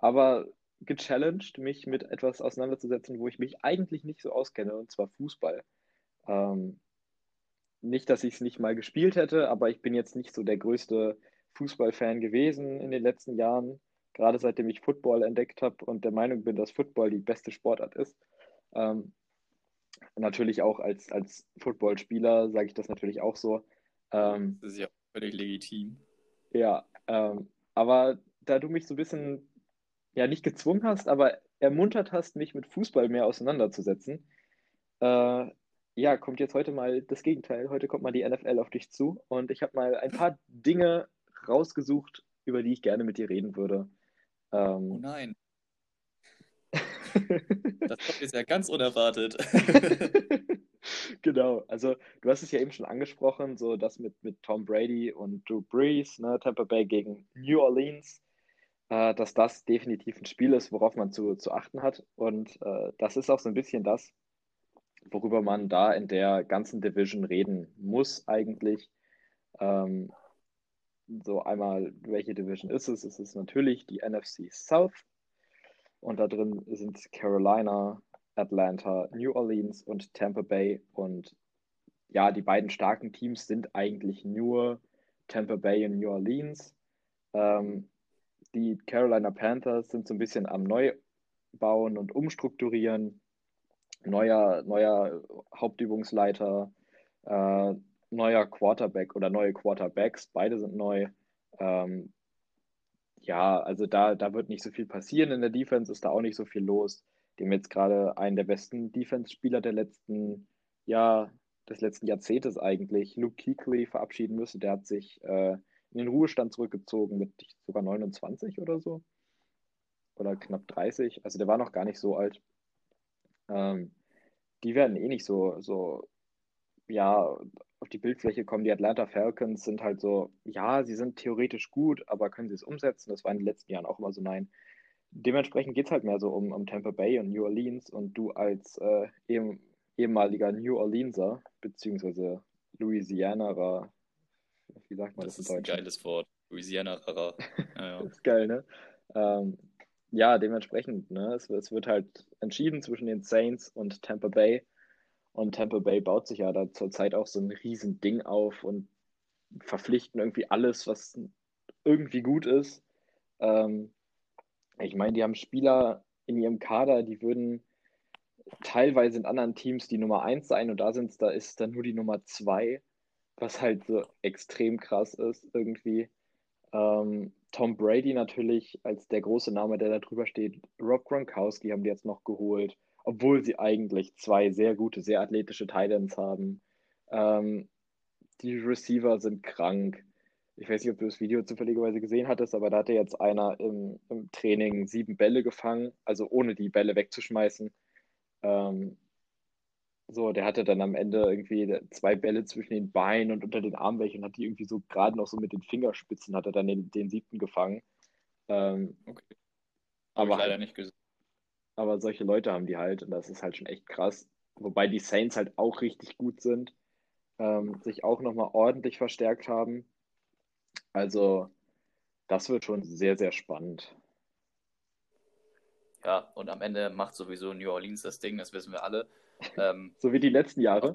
[SPEAKER 2] aber gechallenged, mich mit etwas auseinanderzusetzen, wo ich mich eigentlich nicht so auskenne, und zwar Fußball. Ähm, nicht, dass ich es nicht mal gespielt hätte, aber ich bin jetzt nicht so der größte Fußballfan gewesen in den letzten Jahren, gerade seitdem ich Football entdeckt habe und der Meinung bin, dass Football die beste Sportart ist. Ähm, natürlich auch als, als Footballspieler sage ich das natürlich auch so. Ähm,
[SPEAKER 1] das ist ja völlig legitim.
[SPEAKER 2] Ja, ähm, aber da du mich so ein bisschen, ja, nicht gezwungen hast, aber ermuntert hast, mich mit Fußball mehr auseinanderzusetzen, äh, ja, kommt jetzt heute mal das Gegenteil. Heute kommt mal die NFL auf dich zu und ich habe mal ein paar Dinge rausgesucht, über die ich gerne mit dir reden würde.
[SPEAKER 1] Ähm, oh nein. das kommt jetzt ja ganz unerwartet.
[SPEAKER 2] Genau, also du hast es ja eben schon angesprochen, so das mit, mit Tom Brady und Drew Brees, ne, Tampa Bay gegen New Orleans, äh, dass das definitiv ein Spiel ist, worauf man zu, zu achten hat. Und äh, das ist auch so ein bisschen das, worüber man da in der ganzen Division reden muss eigentlich. Ähm, so einmal, welche Division ist es? Es ist natürlich die NFC South. Und da drin sind Carolina, Atlanta, New Orleans und Tampa Bay. Und ja, die beiden starken Teams sind eigentlich nur Tampa Bay und New Orleans. Ähm, die Carolina Panthers sind so ein bisschen am Neubauen und Umstrukturieren. Neuer, neuer Hauptübungsleiter, äh, neuer Quarterback oder neue Quarterbacks, beide sind neu. Ähm, ja, also da, da wird nicht so viel passieren in der Defense, ist da auch nicht so viel los. Haben jetzt gerade einen der besten Defense-Spieler der letzten, ja, des letzten Jahrzehntes eigentlich, Luke Kuechly, verabschieden müssen. Der hat sich äh, in den Ruhestand zurückgezogen mit sogar 29 oder so. Oder knapp 30. Also der war noch gar nicht so alt. Ähm, die werden eh nicht so, so, ja, auf die Bildfläche kommen. Die Atlanta Falcons sind halt so, ja, sie sind theoretisch gut, aber können sie es umsetzen? Das war in den letzten Jahren auch immer so nein dementsprechend geht es halt mehr so um, um Tampa Bay und New Orleans und du als äh, ehem, ehemaliger New Orleanser, beziehungsweise Louisianerer,
[SPEAKER 1] wie sagt man das, das in Deutsch? Das ist ein geiles Wort, Louisianerer.
[SPEAKER 2] Ja, ja. das ist geil, ne? Ähm, ja, dementsprechend, ne? Es, es, wird halt entschieden zwischen den Saints und Tampa Bay. Und Tampa Bay baut sich ja da zurzeit auch so ein riesen Ding auf und verpflichten irgendwie alles, was irgendwie gut ist. Ähm, ich meine, die haben Spieler in ihrem Kader, die würden teilweise in anderen Teams die Nummer 1 sein und da sind da ist dann nur die Nummer 2, was halt so extrem krass ist irgendwie. Ähm, Tom Brady natürlich als der große Name, der da drüber steht. Rob Gronkowski haben die jetzt noch geholt, obwohl sie eigentlich zwei sehr gute, sehr athletische Titans haben. Ähm, die Receiver sind krank ich weiß nicht, ob du das Video zufälligerweise gesehen hattest, aber da hatte jetzt einer im, im Training sieben Bälle gefangen, also ohne die Bälle wegzuschmeißen. Ähm, so, der hatte dann am Ende irgendwie zwei Bälle zwischen den Beinen und unter den Armen weg und hat die irgendwie so gerade noch so mit den Fingerspitzen, hat er dann den, den siebten gefangen. Ähm, okay. Aber leider halt, nicht gesehen. Aber solche Leute haben die halt und das ist halt schon echt krass. Wobei die Saints halt auch richtig gut sind, ähm, sich auch nochmal ordentlich verstärkt haben. Also, das wird schon sehr, sehr spannend.
[SPEAKER 1] Ja, und am Ende macht sowieso New Orleans das Ding, das wissen wir alle. Ähm,
[SPEAKER 2] so wie die letzten Jahre.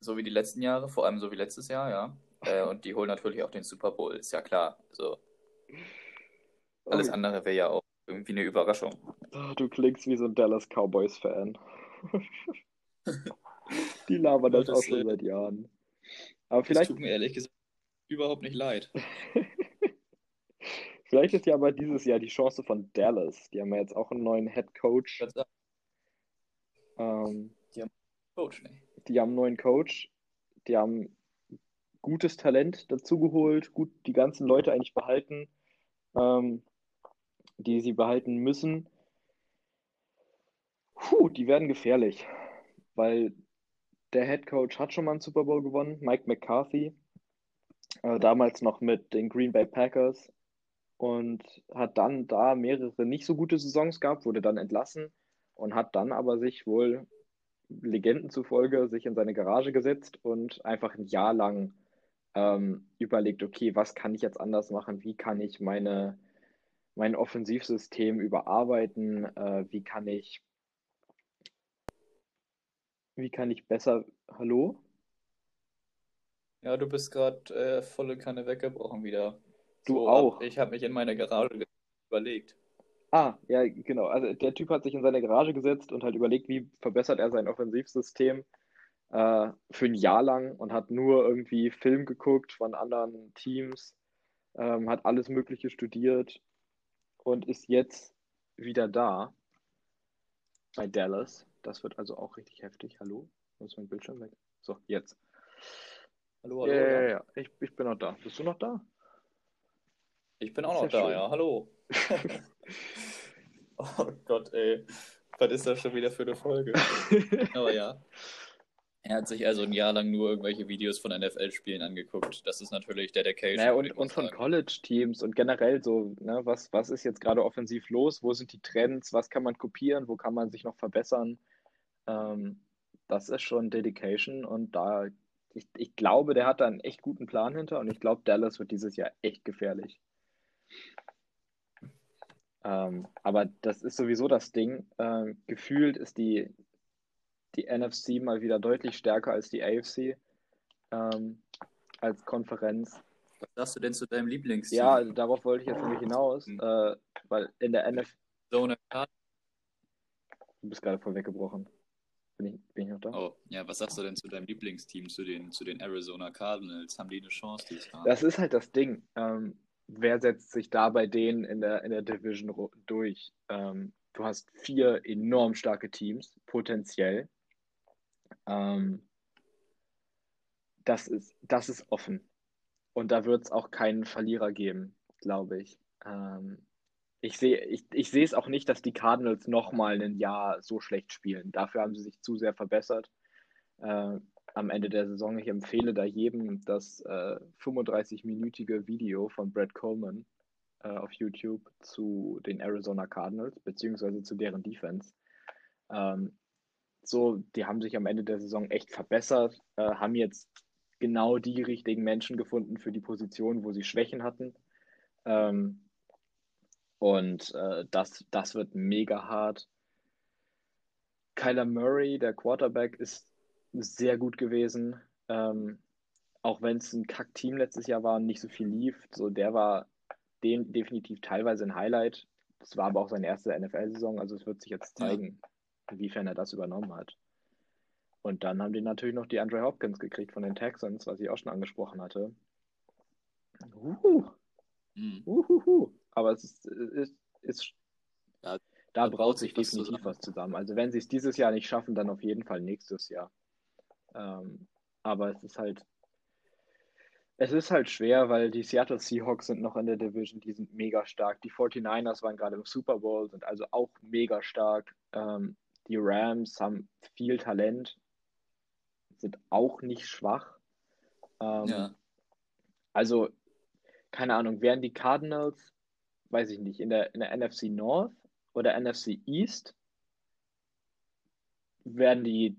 [SPEAKER 1] So wie die letzten Jahre, vor allem so wie letztes Jahr, ja. Äh, und die holen natürlich auch den Super Bowl, ist ja klar. Also, alles oh. andere wäre ja auch irgendwie eine Überraschung.
[SPEAKER 2] Oh, du klingst wie so ein Dallas Cowboys-Fan. die labern das, das auch schon seit Jahren.
[SPEAKER 1] Aber vielleicht. Das tut mir ehrlich gesagt überhaupt nicht leid.
[SPEAKER 2] Vielleicht ist ja aber dieses Jahr die Chance von Dallas. Die haben ja jetzt auch einen neuen Head Coach. Ähm, die haben einen Coach, ne? Die haben einen neuen Coach. Die haben gutes Talent dazugeholt, gut die ganzen Leute eigentlich behalten, ähm, die sie behalten müssen. Puh, die werden gefährlich, weil der Head Coach hat schon mal einen Super Bowl gewonnen, Mike McCarthy äh, damals noch mit den Green Bay Packers und hat dann da mehrere nicht so gute Saisons gehabt, wurde dann entlassen und hat dann aber sich wohl Legenden zufolge sich in seine Garage gesetzt und einfach ein Jahr lang ähm, überlegt, okay, was kann ich jetzt anders machen? Wie kann ich meine, mein Offensivsystem überarbeiten? Äh, wie kann ich wie kann ich besser, hallo?
[SPEAKER 1] Ja, du bist gerade äh, volle Kanne weggebrochen wieder.
[SPEAKER 2] Du so, auch.
[SPEAKER 1] Ich habe mich in meine Garage überlegt.
[SPEAKER 2] Ah, ja, genau. Also der Typ hat sich in seine Garage gesetzt und halt überlegt, wie verbessert er sein Offensivsystem äh, für ein Jahr lang und hat nur irgendwie Film geguckt von anderen Teams, ähm, hat alles Mögliche studiert und ist jetzt wieder da bei Dallas. Das wird also auch richtig heftig. Hallo? Ist mein Bildschirm weg? So, jetzt. Hallo, hallo. Ja, ja, ja. Ich, ich bin noch da. Bist du noch da?
[SPEAKER 1] Ich bin auch noch da, schön. ja. Hallo. oh Gott, ey. Was ist das schon wieder für eine Folge? Aber ja. Er hat sich also ein Jahr lang nur irgendwelche Videos von NFL-Spielen angeguckt. Das ist natürlich Dedication.
[SPEAKER 2] Naja, und, und von College-Teams und generell so, ne, was, was ist jetzt gerade offensiv los? Wo sind die Trends? Was kann man kopieren? Wo kann man sich noch verbessern? Ähm, das ist schon Dedication und da, ich, ich glaube, der hat da einen echt guten Plan hinter und ich glaube, Dallas wird dieses Jahr echt gefährlich. Ähm, aber das ist sowieso das Ding. Ähm, gefühlt ist die, die NFC mal wieder deutlich stärker als die AFC ähm, als Konferenz.
[SPEAKER 1] Was sagst du denn zu deinem Lieblingsteam?
[SPEAKER 2] Ja, darauf wollte ich jetzt nämlich hinaus, mhm. äh, weil in der NFC. Du bist gerade voll weggebrochen. Bin ich, bin ich noch da?
[SPEAKER 1] Oh, ja, was sagst du denn zu deinem Lieblingsteam, zu den, zu den Arizona Cardinals? Haben die eine Chance dieses Jahr?
[SPEAKER 2] Das ist halt das Ding. Ähm, wer setzt sich da bei denen in der, in der Division durch? Ähm, du hast vier enorm starke Teams, potenziell. Ähm, das, ist, das ist offen. Und da wird es auch keinen Verlierer geben, glaube ich. Ähm, ich sehe ich, ich es auch nicht, dass die Cardinals nochmal ein Jahr so schlecht spielen. Dafür haben sie sich zu sehr verbessert. Äh, am Ende der Saison. Ich empfehle da jedem das äh, 35-minütige Video von Brad Coleman äh, auf YouTube zu den Arizona Cardinals, beziehungsweise zu deren Defense. Ähm, so, die haben sich am Ende der Saison echt verbessert, äh, haben jetzt genau die richtigen Menschen gefunden für die Position, wo sie Schwächen hatten. Ähm, und äh, das, das wird mega hart. Kyler Murray, der Quarterback, ist sehr gut gewesen. Ähm, auch wenn es ein Kack-Team letztes Jahr war und nicht so viel lief, so der war den definitiv teilweise ein Highlight. Das war aber auch seine erste NFL-Saison, also es wird sich jetzt zeigen, inwiefern er das übernommen hat. Und dann haben die natürlich noch die Andre Hopkins gekriegt von den Texans, was ich auch schon angesprochen hatte. Uhu. Mhm. Uhuhu. Aber es ist, ist, ist ja, da braucht sich definitiv was zusammen. Also wenn sie es dieses Jahr nicht schaffen, dann auf jeden Fall nächstes Jahr. Ähm, aber es ist halt, es ist halt schwer, weil die Seattle Seahawks sind noch in der Division, die sind mega stark. Die 49ers waren gerade im Super Bowl, sind also auch mega stark. Ähm, die Rams haben viel Talent, sind auch nicht schwach. Ähm, ja. Also, keine Ahnung, wären die Cardinals, weiß ich nicht, in der, in der NFC North oder NFC East, werden die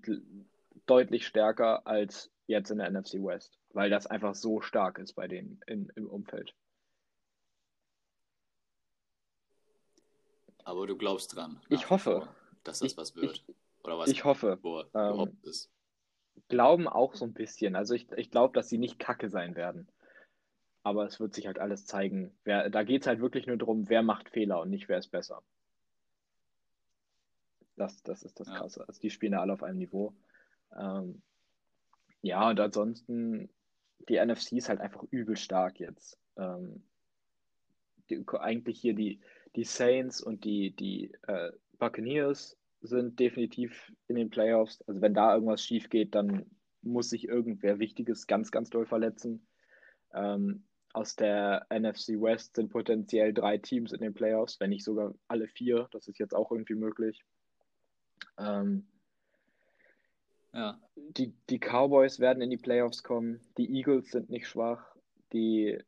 [SPEAKER 2] deutlich stärker als jetzt in der NFC West, weil das einfach so stark ist bei denen in, im Umfeld.
[SPEAKER 1] Aber du glaubst dran.
[SPEAKER 2] Ich hoffe.
[SPEAKER 1] dass das ich, was wird.
[SPEAKER 2] Ich, Oder was? Ich hoffe. Boah, ähm, glauben auch so ein bisschen. Also ich, ich glaube, dass sie nicht kacke sein werden. Aber es wird sich halt alles zeigen. Wer, da geht es halt wirklich nur darum, wer macht Fehler und nicht wer ist besser. Das, das ist das ja. Krasse. Also die spielen ja alle auf einem Niveau. Ähm, ja, und ansonsten, die NFC ist halt einfach übel stark jetzt. Ähm, die, eigentlich hier die, die Saints und die, die äh, Buccaneers sind definitiv in den Playoffs. Also wenn da irgendwas schief geht, dann muss sich irgendwer Wichtiges ganz, ganz doll verletzen. Ähm, aus der NFC West sind potenziell drei Teams in den Playoffs, wenn nicht sogar alle vier. Das ist jetzt auch irgendwie möglich. Ähm, ja. Die, die Cowboys werden in die Playoffs kommen. Die Eagles sind nicht schwach. Die,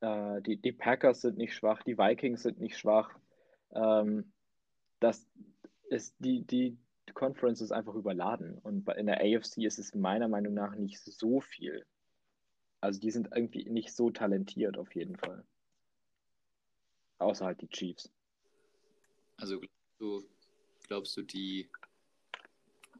[SPEAKER 2] äh, die, die Packers sind nicht schwach. Die Vikings sind nicht schwach. Ähm, das ist die, die Conference ist einfach überladen. Und in der AFC ist es meiner Meinung nach nicht so viel. Also die sind irgendwie nicht so talentiert auf jeden Fall. Außer halt die Chiefs.
[SPEAKER 1] Also glaubst du, glaubst du die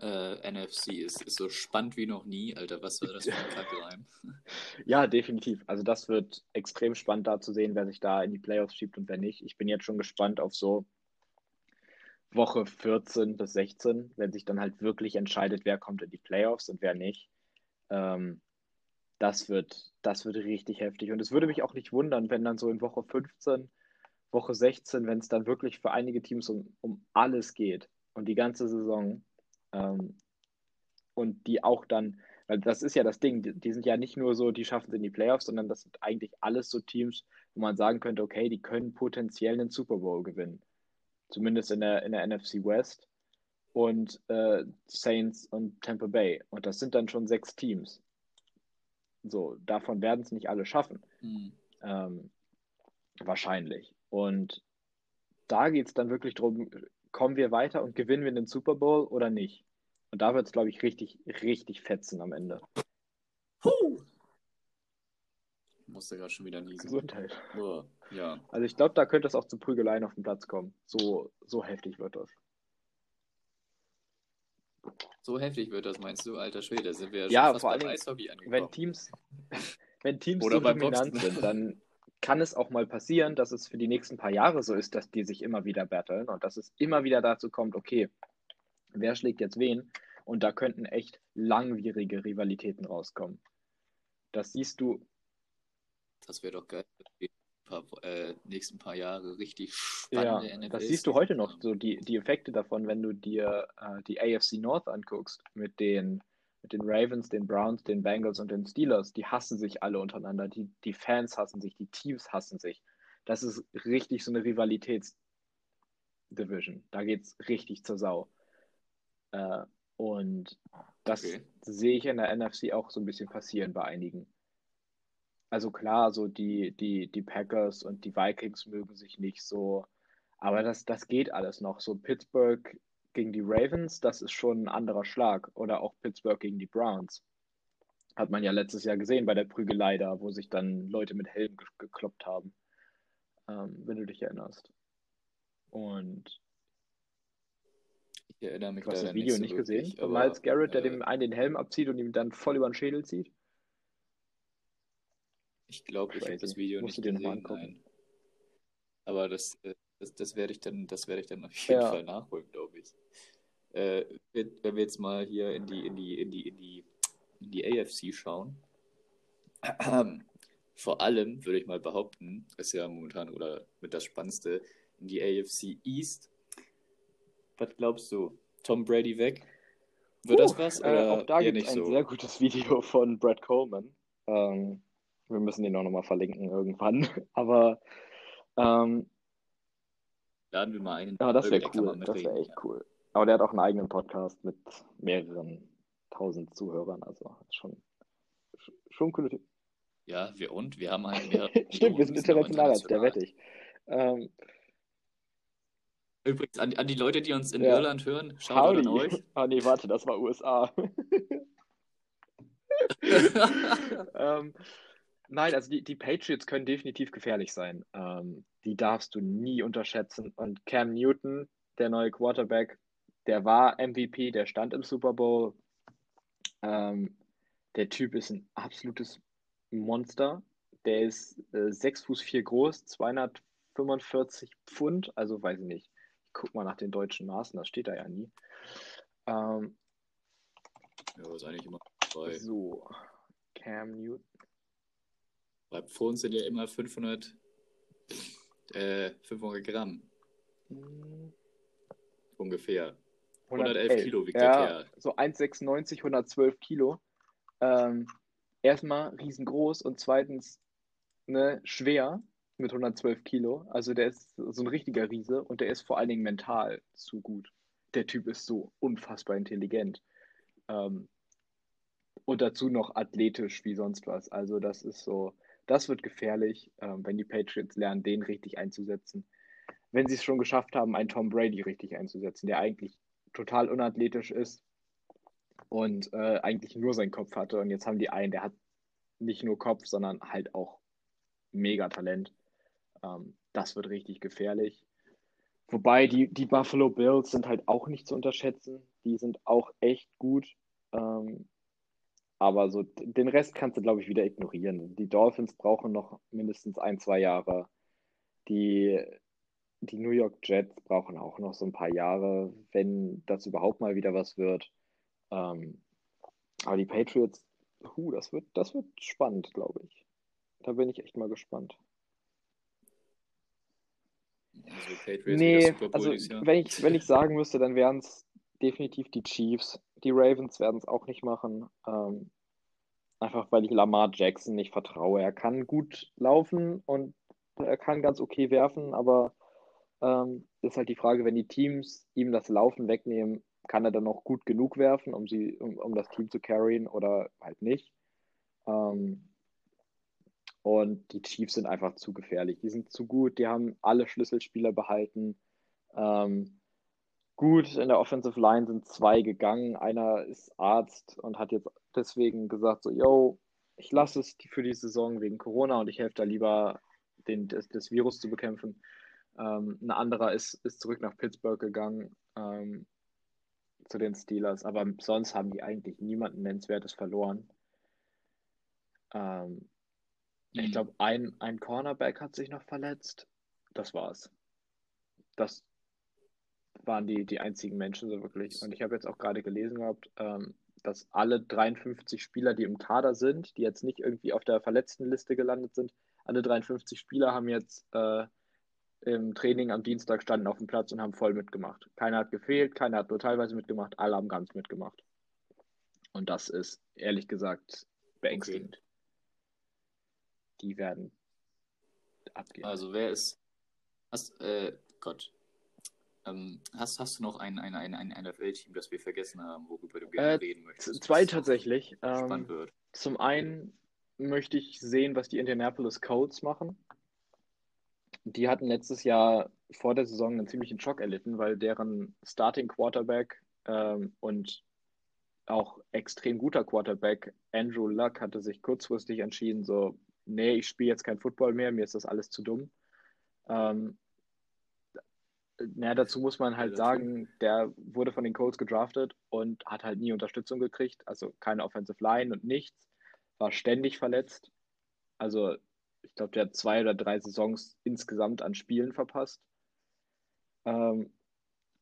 [SPEAKER 1] äh, NFC ist, ist so spannend wie noch nie. Alter, was war das für ein Kackreim?
[SPEAKER 2] ja, definitiv. Also das wird extrem spannend da zu sehen, wer sich da in die Playoffs schiebt und wer nicht. Ich bin jetzt schon gespannt auf so Woche 14 bis 16, wenn sich dann halt wirklich entscheidet, wer kommt in die Playoffs und wer nicht. Ähm, das wird, das wird richtig heftig. Und es würde mich auch nicht wundern, wenn dann so in Woche 15, Woche 16, wenn es dann wirklich für einige Teams um, um alles geht und die ganze Saison, ähm, und die auch dann, weil das ist ja das Ding, die, die sind ja nicht nur so, die schaffen es in die Playoffs, sondern das sind eigentlich alles so Teams, wo man sagen könnte, okay, die können potenziell einen Super Bowl gewinnen. Zumindest in der, in der NFC West. und äh, Saints und Tampa Bay. Und das sind dann schon sechs Teams. So, davon werden es nicht alle schaffen.
[SPEAKER 1] Hm.
[SPEAKER 2] Ähm, wahrscheinlich. Und da geht es dann wirklich darum, kommen wir weiter und gewinnen wir den Super Bowl oder nicht? Und da wird es, glaube ich, richtig, richtig fetzen am Ende.
[SPEAKER 1] Puh. Ich musste gerade schon wieder niesen.
[SPEAKER 2] Gesundheit.
[SPEAKER 1] Oh, ja.
[SPEAKER 2] Also ich glaube, da könnte es auch zu Prügeleien auf den Platz kommen. So, so heftig wird das.
[SPEAKER 1] So heftig wird das, meinst du, alter Schwede? Sind wir ja,
[SPEAKER 2] Ja,
[SPEAKER 1] schon fast
[SPEAKER 2] vor Dingen,
[SPEAKER 1] Eishockey angekommen.
[SPEAKER 2] Wenn Teams, wenn Teams so dominant
[SPEAKER 1] Boxen.
[SPEAKER 2] sind, dann kann es auch mal passieren, dass es für die nächsten paar Jahre so ist, dass die sich immer wieder battlen und dass es immer wieder dazu kommt, okay, wer schlägt jetzt wen? Und da könnten echt langwierige Rivalitäten rauskommen. Das siehst du,
[SPEAKER 1] Das wäre doch geil. Die paar, äh, nächsten paar Jahre richtig
[SPEAKER 2] ja,
[SPEAKER 1] spannende NFL.
[SPEAKER 2] das siehst du heute noch, so die, die Effekte davon, wenn du dir äh, die AFC North anguckst, mit den, mit den Ravens, den Browns, den Bengals und den Steelers, die hassen sich alle untereinander, die, die Fans hassen sich, die Teams hassen sich. Das ist richtig so eine Rivalitätsdivision. Da geht es richtig zur Sau. Äh, und das
[SPEAKER 1] Okay.
[SPEAKER 2] sehe ich in der NFC auch so ein bisschen passieren bei einigen. Also klar, so die, die, die Packers und die Vikings mögen sich nicht so, aber das, das geht alles noch. So Pittsburgh gegen die Ravens, das ist schon ein anderer Schlag. Oder auch Pittsburgh gegen die Browns. Hat man ja letztes Jahr gesehen bei der Prügelei da, wo sich dann Leute mit Helm ge gekloppt haben. Ähm, wenn du dich erinnerst. Und
[SPEAKER 1] Ich erinnere mich
[SPEAKER 2] du hast das Video
[SPEAKER 1] so
[SPEAKER 2] nicht
[SPEAKER 1] wirklich,
[SPEAKER 2] gesehen von
[SPEAKER 1] aber,
[SPEAKER 2] Miles Garrett, der
[SPEAKER 1] äh,
[SPEAKER 2] dem einen den Helm abzieht und ihm dann voll über den Schädel zieht?
[SPEAKER 1] Ich glaube, ich habe das Video
[SPEAKER 2] Musst
[SPEAKER 1] nicht
[SPEAKER 2] du dir
[SPEAKER 1] gesehen,
[SPEAKER 2] angucken.
[SPEAKER 1] nein. Aber das, äh, das, das werde ich dann, das werde ich dann auf jeden
[SPEAKER 2] Ja.
[SPEAKER 1] Fall nachholen, glaube ich. Äh, wenn wir jetzt mal hier in die, in die, in die, in die, in die AFC schauen. Vor allem würde ich mal behaupten, ist ja momentan oder mit das Spannendste in die AFC East. Was glaubst du? Tom Brady weg? Wird das
[SPEAKER 2] Puh,
[SPEAKER 1] was?
[SPEAKER 2] Äh,
[SPEAKER 1] Oder
[SPEAKER 2] auch da gibt es ein
[SPEAKER 1] so?
[SPEAKER 2] sehr gutes Video von Brad Coleman. Ähm, wir müssen den auch nochmal verlinken irgendwann. Aber ähm,
[SPEAKER 1] Laden wir mal einen.
[SPEAKER 2] ja, das wäre cool. Das wäre echt cool. Aber der hat auch einen eigenen Podcast mit mehreren tausend Zuhörern. Also schon, schon coole Typ.
[SPEAKER 1] Ja, wir und? Wir haben halt mehrere
[SPEAKER 2] Stimmt, wir sind
[SPEAKER 1] auch
[SPEAKER 2] international, der
[SPEAKER 1] international.
[SPEAKER 2] wette ich. Ähm,
[SPEAKER 1] Übrigens, an, an die Leute, die uns in
[SPEAKER 2] Ja.
[SPEAKER 1] Irland hören, schaut an euch.
[SPEAKER 2] Ah nee, warte, das war USA. ähm, nein, also die, die Patriots können definitiv gefährlich sein. Ähm, die darfst du nie unterschätzen. Und Cam Newton, der neue Quarterback, der war MVP, der stand im Super Bowl. Ähm, der Typ ist ein absolutes Monster. Der ist äh, 6 Fuß 4 groß, 245 Pfund, also weiß ich nicht. Ich guck mal nach den deutschen Maßen, das steht da ja nie. Ähm,
[SPEAKER 1] ja, ist eigentlich immer bei,
[SPEAKER 2] so, Cam Newton.
[SPEAKER 1] Bei Pfund sind ja immer 500, äh, 500 Gramm
[SPEAKER 2] Hm,
[SPEAKER 1] ungefähr. 111 Kilo wiegt der
[SPEAKER 2] ja,
[SPEAKER 1] Kerl.
[SPEAKER 2] so 1,96, 112 Kilo. Ähm, erstmal riesengroß und zweitens ne, schwer mit 112 Kilo. Also der ist so ein richtiger Riese und der ist vor allen Dingen mental zu gut. Der Typ ist so unfassbar intelligent. Ähm, und dazu noch athletisch wie sonst was. Also das ist so, das wird gefährlich, ähm, wenn die Patriots lernen, den richtig einzusetzen. Wenn sie es schon geschafft haben, einen Tom Brady richtig einzusetzen, der eigentlich total unathletisch ist und äh, eigentlich nur seinen Kopf hatte. Und jetzt haben die einen, der hat nicht nur Kopf, sondern halt auch mega Talent. Ähm, das wird richtig gefährlich. Wobei die, die Buffalo Bills sind halt auch nicht zu unterschätzen. Die sind auch echt gut. Ähm, aber so den Rest kannst du, glaube ich, wieder ignorieren. Die Dolphins brauchen noch mindestens ein, zwei Jahre. Die, die New York Jets brauchen auch noch so ein paar Jahre, wenn das überhaupt mal wieder was wird. Ähm, aber die Patriots, huh, das wird, das wird spannend, glaube ich. Da bin ich echt mal gespannt.
[SPEAKER 1] Also Patriots
[SPEAKER 2] Nee, also wenn ich, wenn ich sagen müsste, dann wären es definitiv die Chiefs. Die Ravens werden es auch nicht machen. Ähm, einfach weil ich Lamar Jackson nicht vertraue. Er kann gut laufen und er kann ganz okay werfen, aber ähm, ist halt die Frage, wenn die Teams ihm das Laufen wegnehmen, kann er dann noch gut genug werfen, um, sie, um, um das Team zu carryen oder halt nicht. Ähm, und die Chiefs sind einfach zu gefährlich. Die sind zu gut, die haben alle Schlüsselspieler behalten. Ähm, gut, in der Offensive Line sind zwei gegangen. Einer ist Arzt und hat jetzt deswegen gesagt, so, yo, ich lasse es für die Saison wegen Corona und ich helfe da lieber, den, das, das Virus zu bekämpfen. Ähm, ein anderer ist, ist zurück nach Pittsburgh gegangen ähm, zu den Steelers, aber sonst haben die eigentlich niemanden Nennenswertes verloren. Ähm, mhm. Ich glaube, ein, ein Cornerback hat sich noch verletzt. Das war's. Das waren die, die einzigen Menschen so wirklich. Und ich habe jetzt auch gerade gelesen gehabt, ähm, dass alle 53 Spieler, die im Kader sind, die jetzt nicht irgendwie auf der Verletztenliste gelandet sind, alle 53 Spieler haben jetzt äh, im Training am Dienstag standen auf dem Platz und haben voll mitgemacht. Keiner hat gefehlt, keiner hat nur teilweise mitgemacht, alle haben ganz mitgemacht. Und das ist ehrlich gesagt beängstigend. Okay. Die werden
[SPEAKER 1] abgehen. Also wer ist. Hast, äh, Gott. Ähm, hast, hast du noch ein, ein, ein, ein NFL-Team, das wir vergessen haben, worüber du gerne äh, reden möchtest?
[SPEAKER 2] Zwei tatsächlich. Ähm, wird. Zum einen möchte ich sehen, was die Indianapolis Colts machen. Die hatten letztes Jahr vor der Saison einen ziemlichen Schock erlitten, weil deren Starting Quarterback ähm, und auch extrem guter Quarterback Andrew Luck hatte sich kurzfristig entschieden, so, nee, ich spiele jetzt kein Football mehr, mir ist das alles zu dumm. Ähm, na, dazu muss man halt sagen, der wurde von den Colts gedraftet und hat halt nie Unterstützung gekriegt, also keine Offensive Line und nichts, war ständig verletzt. Also ich glaube, der hat zwei oder drei Saisons insgesamt an Spielen verpasst. Ähm,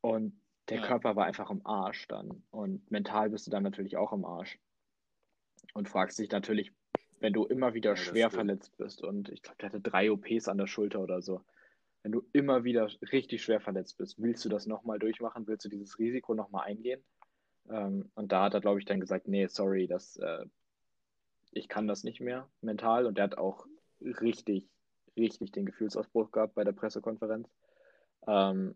[SPEAKER 2] und der ja. Körper war einfach am Arsch dann. Und mental bist du dann natürlich auch am Arsch. Und fragst dich natürlich, wenn du immer wieder ja, schwer verletzt bist. Und ich glaube, der hatte drei OPs an der Schulter oder so. Wenn du immer wieder richtig schwer verletzt bist, willst du das nochmal durchmachen? Willst du dieses Risiko nochmal eingehen? Ähm, und da hat er, glaube ich, dann gesagt, nee, sorry, das, äh, ich kann das nicht mehr mental. Und der hat auch richtig, richtig den Gefühlsausbruch gehabt bei der Pressekonferenz. Ähm,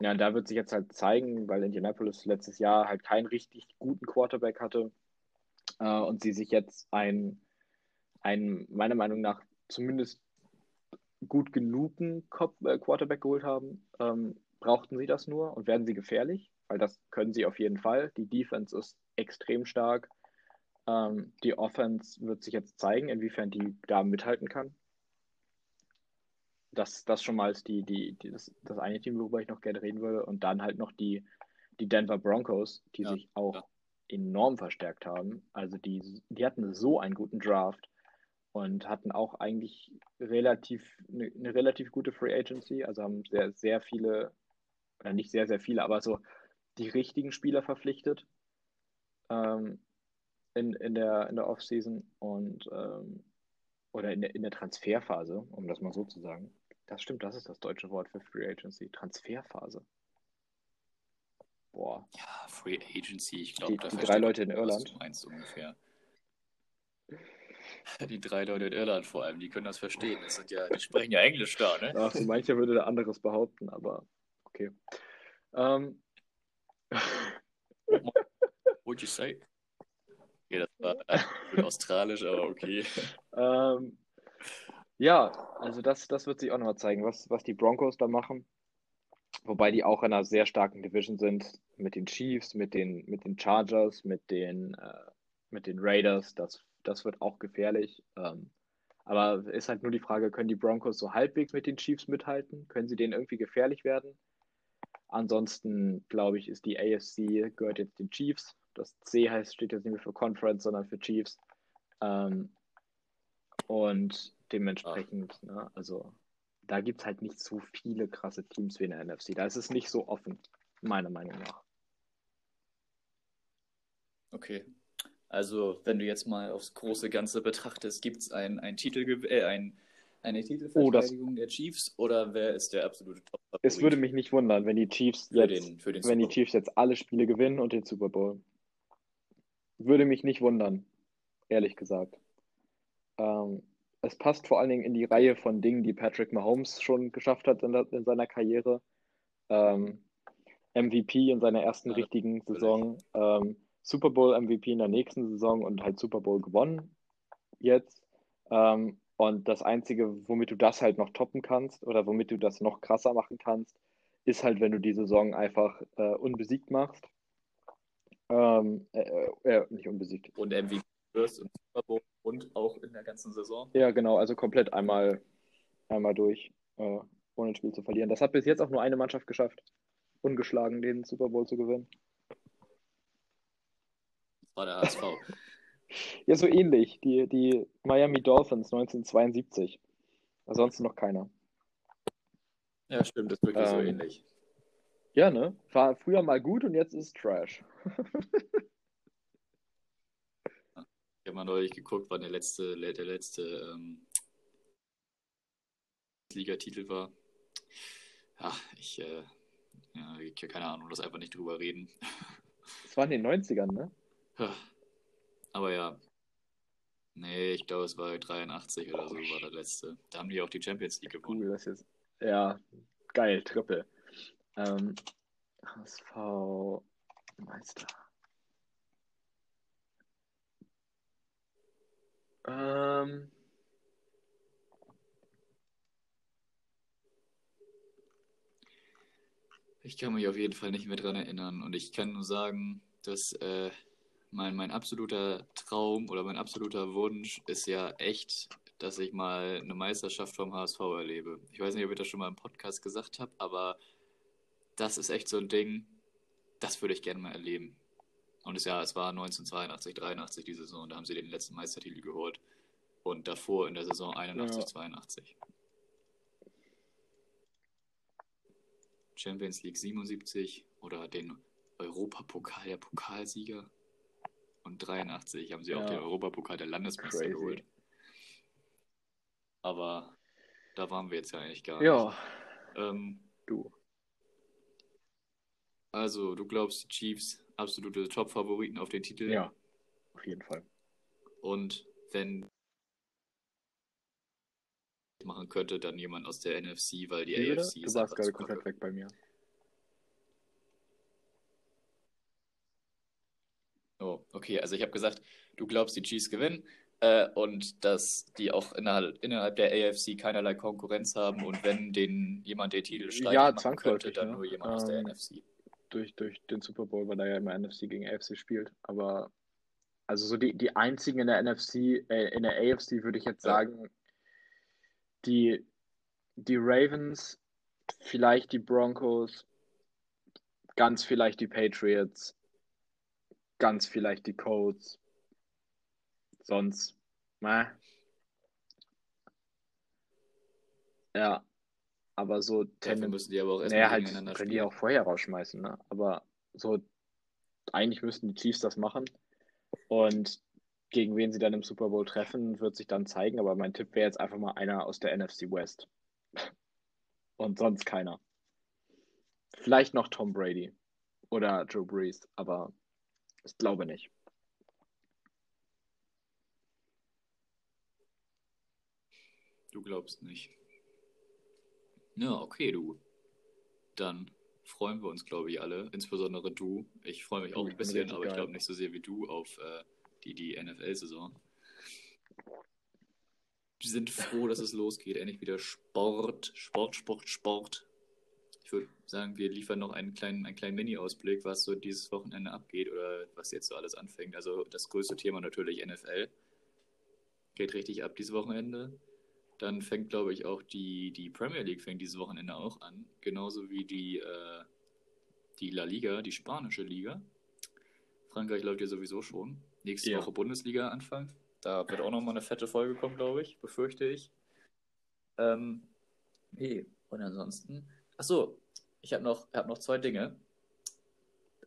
[SPEAKER 2] ja, und da wird sich jetzt halt zeigen, weil Indianapolis letztes Jahr halt keinen richtig guten Quarterback hatte äh, und sie sich jetzt einen, einen, meiner Meinung nach, zumindest gut genugen äh, Quarterback geholt haben, ähm, brauchten sie das nur und werden sie gefährlich, weil das können sie auf jeden Fall. Die Defense ist extrem stark. Ähm, die Offense wird sich jetzt zeigen, inwiefern die da mithalten kann. Das, das schon mal ist die, die, die das, das eine Team, worüber ich noch gerne reden würde. Und dann halt noch die, die Denver Broncos, die ja, sich auch ja. enorm verstärkt haben. Also die, die hatten so einen guten Draft und hatten auch eigentlich relativ eine, eine, relativ gute Free Agency, also haben sehr, sehr viele, oder nicht sehr, sehr viele, aber so die richtigen Spieler verpflichtet. Ähm, in, in der, in der Offseason und ähm, oder in der, in der Transferphase, um das mal so zu sagen. Das stimmt, das ist das deutsche Wort für Free Agency. Transferphase.
[SPEAKER 1] Boah. Ja, Free Agency, ich glaube,
[SPEAKER 2] die, die drei Leute in Irland.
[SPEAKER 1] Was du meinst ungefähr. Die drei Leute in Irland vor allem, die können das verstehen. Das sind ja, die sprechen ja Englisch da, ne?
[SPEAKER 2] Ach, so mancher würde da anderes behaupten, aber okay. Um...
[SPEAKER 1] What'd you say? Okay, das war australisch, aber okay.
[SPEAKER 2] ähm, ja, also das, das wird sich auch nochmal zeigen, was, was die Broncos da machen. Wobei die auch in einer sehr starken Division sind mit den Chiefs, mit den, mit den Chargers, mit den, äh, mit den Raiders. Das, das wird auch gefährlich. Ähm, aber ist halt nur die Frage, können die Broncos so halbwegs mit den Chiefs mithalten? Können sie denen irgendwie gefährlich werden? Ansonsten, glaube ich, ist die AFC, gehört jetzt den Chiefs. Das C heißt, steht jetzt nicht mehr für Conference, sondern für Chiefs. Ähm, und dementsprechend, ah. ne, also da gibt es halt nicht so viele krasse Teams wie in der NFC. Da ist es nicht so offen, meiner Meinung nach.
[SPEAKER 1] Okay. Also, wenn du jetzt mal aufs große Ganze betrachtest, gibt es ein, ein Titel, äh, ein, eine Titelverteidigung oh, der Chiefs oder wer ist der absolute top -Favorit?
[SPEAKER 2] Es würde mich nicht wundern, wenn die Chiefs jetzt, den, den wenn die Chiefs jetzt alle Spiele gewinnen und den Super Bowl. Würde mich nicht wundern, ehrlich gesagt. Ähm, es passt vor allen Dingen in die Reihe von Dingen, die Patrick Mahomes schon geschafft hat in, in seiner Karriere. Ähm, MVP in seiner ersten
[SPEAKER 1] Ja,
[SPEAKER 2] richtigen. Saison, ähm, Super Bowl MVP in der nächsten Saison und halt Super Bowl gewonnen jetzt. Ähm, und das Einzige, womit du das halt noch toppen kannst oder womit du das noch krasser machen kannst, ist halt, wenn du die Saison einfach äh, unbesiegt machst. Ähm, äh, äh, nicht unbesiegt.
[SPEAKER 1] Und MVP wirst und Super Bowl und auch in der ganzen Saison.
[SPEAKER 2] Ja, genau, also komplett einmal, einmal durch, äh, ohne ein Spiel zu verlieren. Das hat bis jetzt auch nur eine Mannschaft geschafft, ungeschlagen den Super Bowl zu gewinnen.
[SPEAKER 1] War der HSV.
[SPEAKER 2] Ja, so ähnlich. Die, die Miami Dolphins 1972. Ansonsten noch keiner.
[SPEAKER 1] ja, stimmt, das ist wirklich so
[SPEAKER 2] Ähm,
[SPEAKER 1] ähnlich.
[SPEAKER 2] Ja, ne? War früher mal gut und jetzt ist es Trash.
[SPEAKER 1] Ich habe mal neulich geguckt, wann der letzte, der letzte ähm, Ligatitel war. Ja, ich, äh, ja, ich keine Ahnung, lass einfach nicht drüber reden.
[SPEAKER 2] Das war in den 90ern, ne?
[SPEAKER 1] Aber ja. Nee, ich glaube, es war 83 oder so, war der letzte. Da haben die auch die Champions League gewonnen.
[SPEAKER 2] Cool, das jetzt. Ja, geil, Triple. Ähm, HSV Meister. Ähm,
[SPEAKER 1] Ich kann mich auf jeden Fall nicht mehr dran erinnern und ich kann nur sagen, dass äh, mein, mein absoluter Traum oder mein absoluter Wunsch ist ja echt, dass ich mal eine Meisterschaft vom HSV erlebe. Ich weiß nicht, ob ich das schon mal im Podcast gesagt habe, aber das ist echt so ein Ding, das würde ich gerne mal erleben. Und es, ja, es war 1982, 83 die Saison, da haben sie den letzten Meistertitel geholt. Und davor in der Saison 81,
[SPEAKER 2] Ja.
[SPEAKER 1] 82. Champions League 77 oder den Europapokal der Pokalsieger. Und 83 haben sie auch
[SPEAKER 2] Ja.
[SPEAKER 1] den Europapokal der Landesmeister
[SPEAKER 2] Crazy.
[SPEAKER 1] geholt. Aber da waren wir jetzt ja eigentlich gar
[SPEAKER 2] ja,
[SPEAKER 1] nicht. Ähm,
[SPEAKER 2] du.
[SPEAKER 1] also, du glaubst, die Chiefs absolute Top-Favoriten auf den Titel?
[SPEAKER 2] Ja, auf jeden Fall.
[SPEAKER 1] Und wenn machen könnte, dann jemand aus der NFC, weil die
[SPEAKER 2] Wie?
[SPEAKER 1] AFC
[SPEAKER 2] Du
[SPEAKER 1] ist
[SPEAKER 2] warst
[SPEAKER 1] einfach
[SPEAKER 2] gerade komplett weg bei mir.
[SPEAKER 1] Oh, okay, also ich habe gesagt, du glaubst, die Chiefs gewinnen äh, und dass die auch innerhalb, innerhalb der AFC keinerlei Konkurrenz haben und wenn den jemand den Titel streitig
[SPEAKER 2] Ja,
[SPEAKER 1] machen könnte, dann
[SPEAKER 2] ne?
[SPEAKER 1] nur jemand aus der
[SPEAKER 2] Ähm,
[SPEAKER 1] NFC.
[SPEAKER 2] Durch, durch den Super Bowl, weil er ja immer NFC gegen AFC spielt. Aber also so die, die einzigen in der NFC, äh, in der AFC würde ich jetzt
[SPEAKER 1] Ja.
[SPEAKER 2] sagen, die, die Ravens, vielleicht die Broncos, ganz vielleicht die Patriots, ganz vielleicht die Colts. Sonst, meh. Ja, aber so
[SPEAKER 1] Dafür müssen die aber auch erstmal
[SPEAKER 2] Naja, halt
[SPEAKER 1] gegeneinander
[SPEAKER 2] können die auch vorher rausschmeißen, ne? Aber so, eigentlich müssten die Chiefs das machen. Und gegen wen sie dann im Super Bowl treffen, wird sich dann zeigen. Aber mein Tipp wäre jetzt einfach mal einer aus der NFC West. Und sonst keiner. Vielleicht noch Tom Brady oder Joe Brees, aber ich glaube nicht.
[SPEAKER 1] Du glaubst nicht. Ja, okay, du. Dann freuen wir uns, glaube ich, alle. Insbesondere du. Ich freue mich auch ein bisschen, aber ich glaube nicht so sehr wie du auf äh, die, die NFL-Saison. Wir sind froh, dass es losgeht. Endlich wieder Sport, Sport, Sport, Sport. Ich würde sagen, wir liefern noch einen kleinen, einen kleinen Mini-Ausblick, was so dieses Wochenende abgeht oder was jetzt so alles anfängt. Also das größte Thema natürlich NFL. Geht richtig ab dieses Wochenende. Dann fängt, glaube ich, auch die, die Premier League fängt dieses Wochenende auch an. Genauso wie die, äh, die La Liga, die spanische Liga. Frankreich läuft ja sowieso schon. Nächste
[SPEAKER 2] Ja.
[SPEAKER 1] Woche Bundesliga Anfang. Da wird auch nochmal eine fette Folge kommen, glaube ich, befürchte ich. Ähm, nee, und ansonsten. Achso, ich habe noch, hab noch zwei Dinge.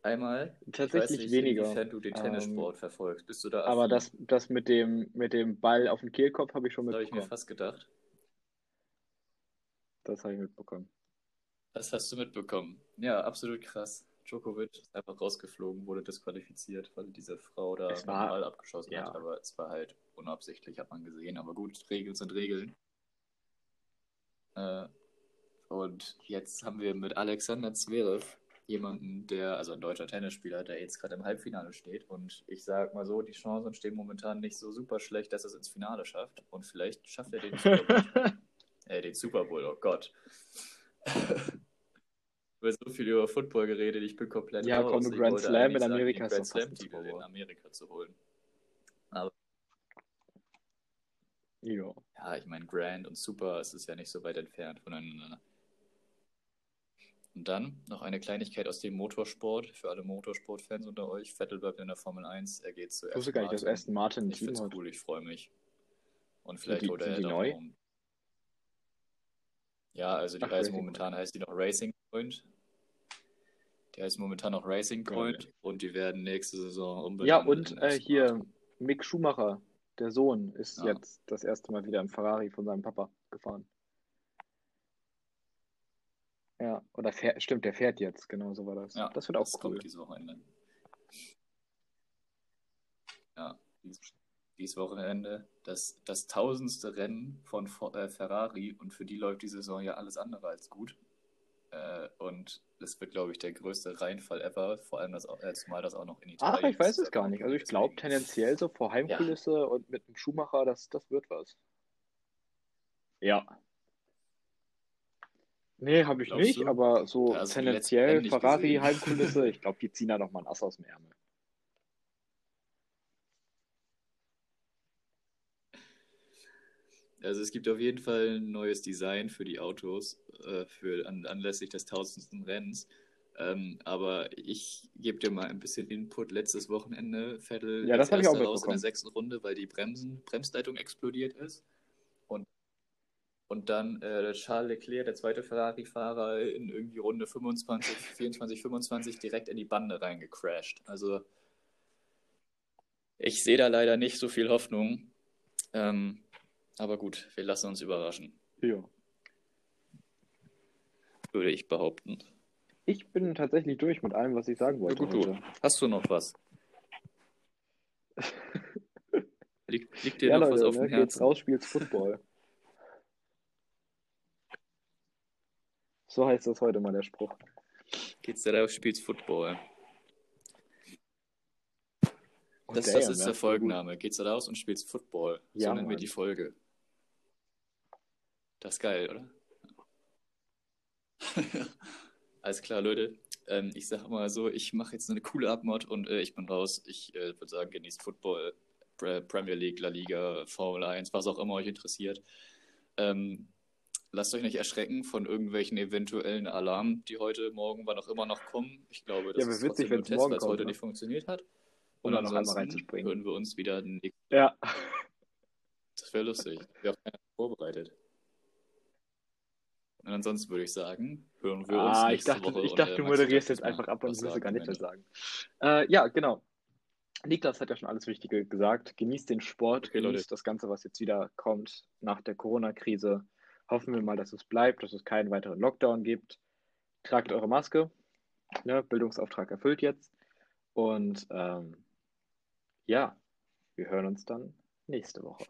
[SPEAKER 1] Einmal,
[SPEAKER 2] Tatsächlich
[SPEAKER 1] nicht,
[SPEAKER 2] weniger.
[SPEAKER 1] inwiefern du den
[SPEAKER 2] Ähm,
[SPEAKER 1] Tennissport verfolgst. Bist du da
[SPEAKER 2] Aber das, das mit dem, mit dem Ball auf den Kehlkopf habe ich schon
[SPEAKER 1] Das habe ich mir
[SPEAKER 2] mitbekommen.
[SPEAKER 1] fast gedacht.
[SPEAKER 2] Das habe ich mitbekommen.
[SPEAKER 1] Das hast du mitbekommen. Ja, absolut krass. Djokovic ist einfach rausgeflogen, wurde disqualifiziert, weil diese Frau da den Ball abgeschossen
[SPEAKER 2] ja.
[SPEAKER 1] hat. Aber es war halt unabsichtlich, hat man gesehen. Aber gut, Regeln sind Regeln. Äh, und jetzt haben wir mit Alexander Zverev jemanden, der, also ein deutscher Tennisspieler, der jetzt gerade im Halbfinale steht. Und ich sag mal so, die Chancen stehen momentan nicht so super schlecht, dass er es ins Finale schafft. Und vielleicht schafft er den Super Bowl. äh, den Super Bowl, oh Gott. wird so viel über Football geredet, ich bin komplett
[SPEAKER 2] Ja, komm.
[SPEAKER 1] Ich
[SPEAKER 2] Grand Slam in
[SPEAKER 1] sagen,
[SPEAKER 2] Amerika
[SPEAKER 1] den
[SPEAKER 2] ist
[SPEAKER 1] Grand
[SPEAKER 2] Super Bowl.
[SPEAKER 1] in Amerika zu holen. Aber
[SPEAKER 2] Ja.
[SPEAKER 1] ja, ich meine, Grand und Super, es ist ja nicht so weit entfernt voneinander. Und dann noch eine Kleinigkeit aus dem Motorsport für alle Motorsportfans unter euch. Vettel bleibt in der Formel 1, er geht zu
[SPEAKER 2] Ich wusste gar nicht, dass Aston Martin
[SPEAKER 1] Ich find's
[SPEAKER 2] hat.
[SPEAKER 1] cool, ich freue mich. Und vielleicht
[SPEAKER 2] die-
[SPEAKER 1] holt er
[SPEAKER 2] sind die
[SPEAKER 1] auch
[SPEAKER 2] neu?
[SPEAKER 1] einen- Ja, also die
[SPEAKER 2] Ach,
[SPEAKER 1] heißt momentan heißt die noch Racing Point. Die heißt momentan noch Racing
[SPEAKER 2] Geil.
[SPEAKER 1] Point und die werden nächste Saison unbedingt.
[SPEAKER 2] Ja, und äh, hier Mick Schumacher, der Sohn, ist
[SPEAKER 1] Ja.
[SPEAKER 2] jetzt das erste Mal wieder im Ferrari von seinem Papa gefahren. Ja, oder fährt, stimmt, der fährt jetzt, genau so war das.
[SPEAKER 1] Ja,
[SPEAKER 2] das wird auch
[SPEAKER 1] das
[SPEAKER 2] cool.
[SPEAKER 1] kommt dieses Wochenende. Ja, dies, dieses Wochenende das, das tausendste Rennen von äh, Ferrari und für die läuft die Saison ja alles andere als gut. Äh, und das wird, glaube ich, der größte Reinfall ever, vor allem das, äh, zumal das auch noch in Italien
[SPEAKER 2] Ach, ich weiß
[SPEAKER 1] ist.
[SPEAKER 2] es gar nicht. Also ich glaube tendenziell so vor Heimkulisse und mit einem Schumacher, das, das wird was. Ja. Nee, habe ich
[SPEAKER 1] Glaubst
[SPEAKER 2] nicht,
[SPEAKER 1] du?
[SPEAKER 2] aber so
[SPEAKER 1] also
[SPEAKER 2] tendenziell Ferrari. Heimkulisse, ich glaube, die ziehen da noch mal ein Ass aus dem Ärmel.
[SPEAKER 1] Also es gibt auf jeden Fall ein neues Design für die Autos, äh, für an, anlässlich des tausendsten Rennens. Ähm, aber ich gebe dir mal ein bisschen Input. Letztes Wochenende Vettel
[SPEAKER 2] Ja, das hab ich auch
[SPEAKER 1] raus in der sechsten Runde, weil die Bremsen, Bremsleitung explodiert ist. Und, dann äh, Charles Leclerc, der zweite Ferrari-Fahrer, in irgendwie Runde 25, 24, 25 direkt in die Bande reingecrashed. Also ich sehe da leider nicht so viel Hoffnung. Ähm, aber gut, wir lassen uns überraschen,
[SPEAKER 2] Ja.
[SPEAKER 1] würde ich behaupten.
[SPEAKER 2] Ich bin tatsächlich durch mit allem, was ich sagen wollte.
[SPEAKER 1] gut, du.
[SPEAKER 2] heute.
[SPEAKER 1] Hast du noch was? Liegt, liegt dir
[SPEAKER 2] Ja,
[SPEAKER 1] noch was
[SPEAKER 2] Leute,
[SPEAKER 1] auf dem
[SPEAKER 2] ne, geht's
[SPEAKER 1] Herzen?
[SPEAKER 2] raus, spielt's Football. So heißt das heute mal der Spruch.
[SPEAKER 1] Geht's da raus, spielst Football?
[SPEAKER 2] Oh,
[SPEAKER 1] Das,
[SPEAKER 2] damn,
[SPEAKER 1] das ist der. Folgenname. Geht's da raus und spielst Football? So
[SPEAKER 2] Ja,
[SPEAKER 1] nennen wir
[SPEAKER 2] Mann.
[SPEAKER 1] die Folge. Das ist geil, oder? Alles klar, Leute. Ähm, ich sag mal so, ich mache jetzt eine coole Abmod und äh, ich bin raus. Ich äh, würde sagen, genießt Football, Pre Premier League, La Liga, Formel 1, was auch immer euch interessiert. Ähm, lasst euch nicht erschrecken von irgendwelchen eventuellen Alarmen, die heute, morgen, wann auch immer noch kommen. Ich glaube, das
[SPEAKER 2] Ja,
[SPEAKER 1] ist
[SPEAKER 2] witzig,
[SPEAKER 1] ein
[SPEAKER 2] wenn's
[SPEAKER 1] Test,
[SPEAKER 2] morgen
[SPEAKER 1] es
[SPEAKER 2] kommt,
[SPEAKER 1] heute
[SPEAKER 2] ne?
[SPEAKER 1] nicht funktioniert hat.
[SPEAKER 2] Um
[SPEAKER 1] Und
[SPEAKER 2] da noch einmal reinzuspringen.
[SPEAKER 1] hören wir uns wieder. nächste-
[SPEAKER 2] Ja.
[SPEAKER 1] Das wäre lustig. Wir haben keiner vorbereitet. Und ansonsten würde ich sagen, hören wir uns
[SPEAKER 2] Ah, ich
[SPEAKER 1] nächste
[SPEAKER 2] dachte,
[SPEAKER 1] Woche.
[SPEAKER 2] ich
[SPEAKER 1] und,
[SPEAKER 2] dachte, du moderierst jetzt einfach ab und wirst gar nicht mehr sagen. Äh, ja, genau. Niklas hat ja schon alles Wichtige gesagt. Genießt den Sport,
[SPEAKER 1] Okay, Leute.
[SPEAKER 2] genießt das Ganze, was jetzt wieder kommt nach der Corona-Krise. Hoffen wir mal, dass es bleibt, dass es keinen weiteren Lockdown gibt. Tragt eure Maske. Ne, Bildungsauftrag erfüllt jetzt. Und ähm, ja, wir hören uns dann nächste Woche.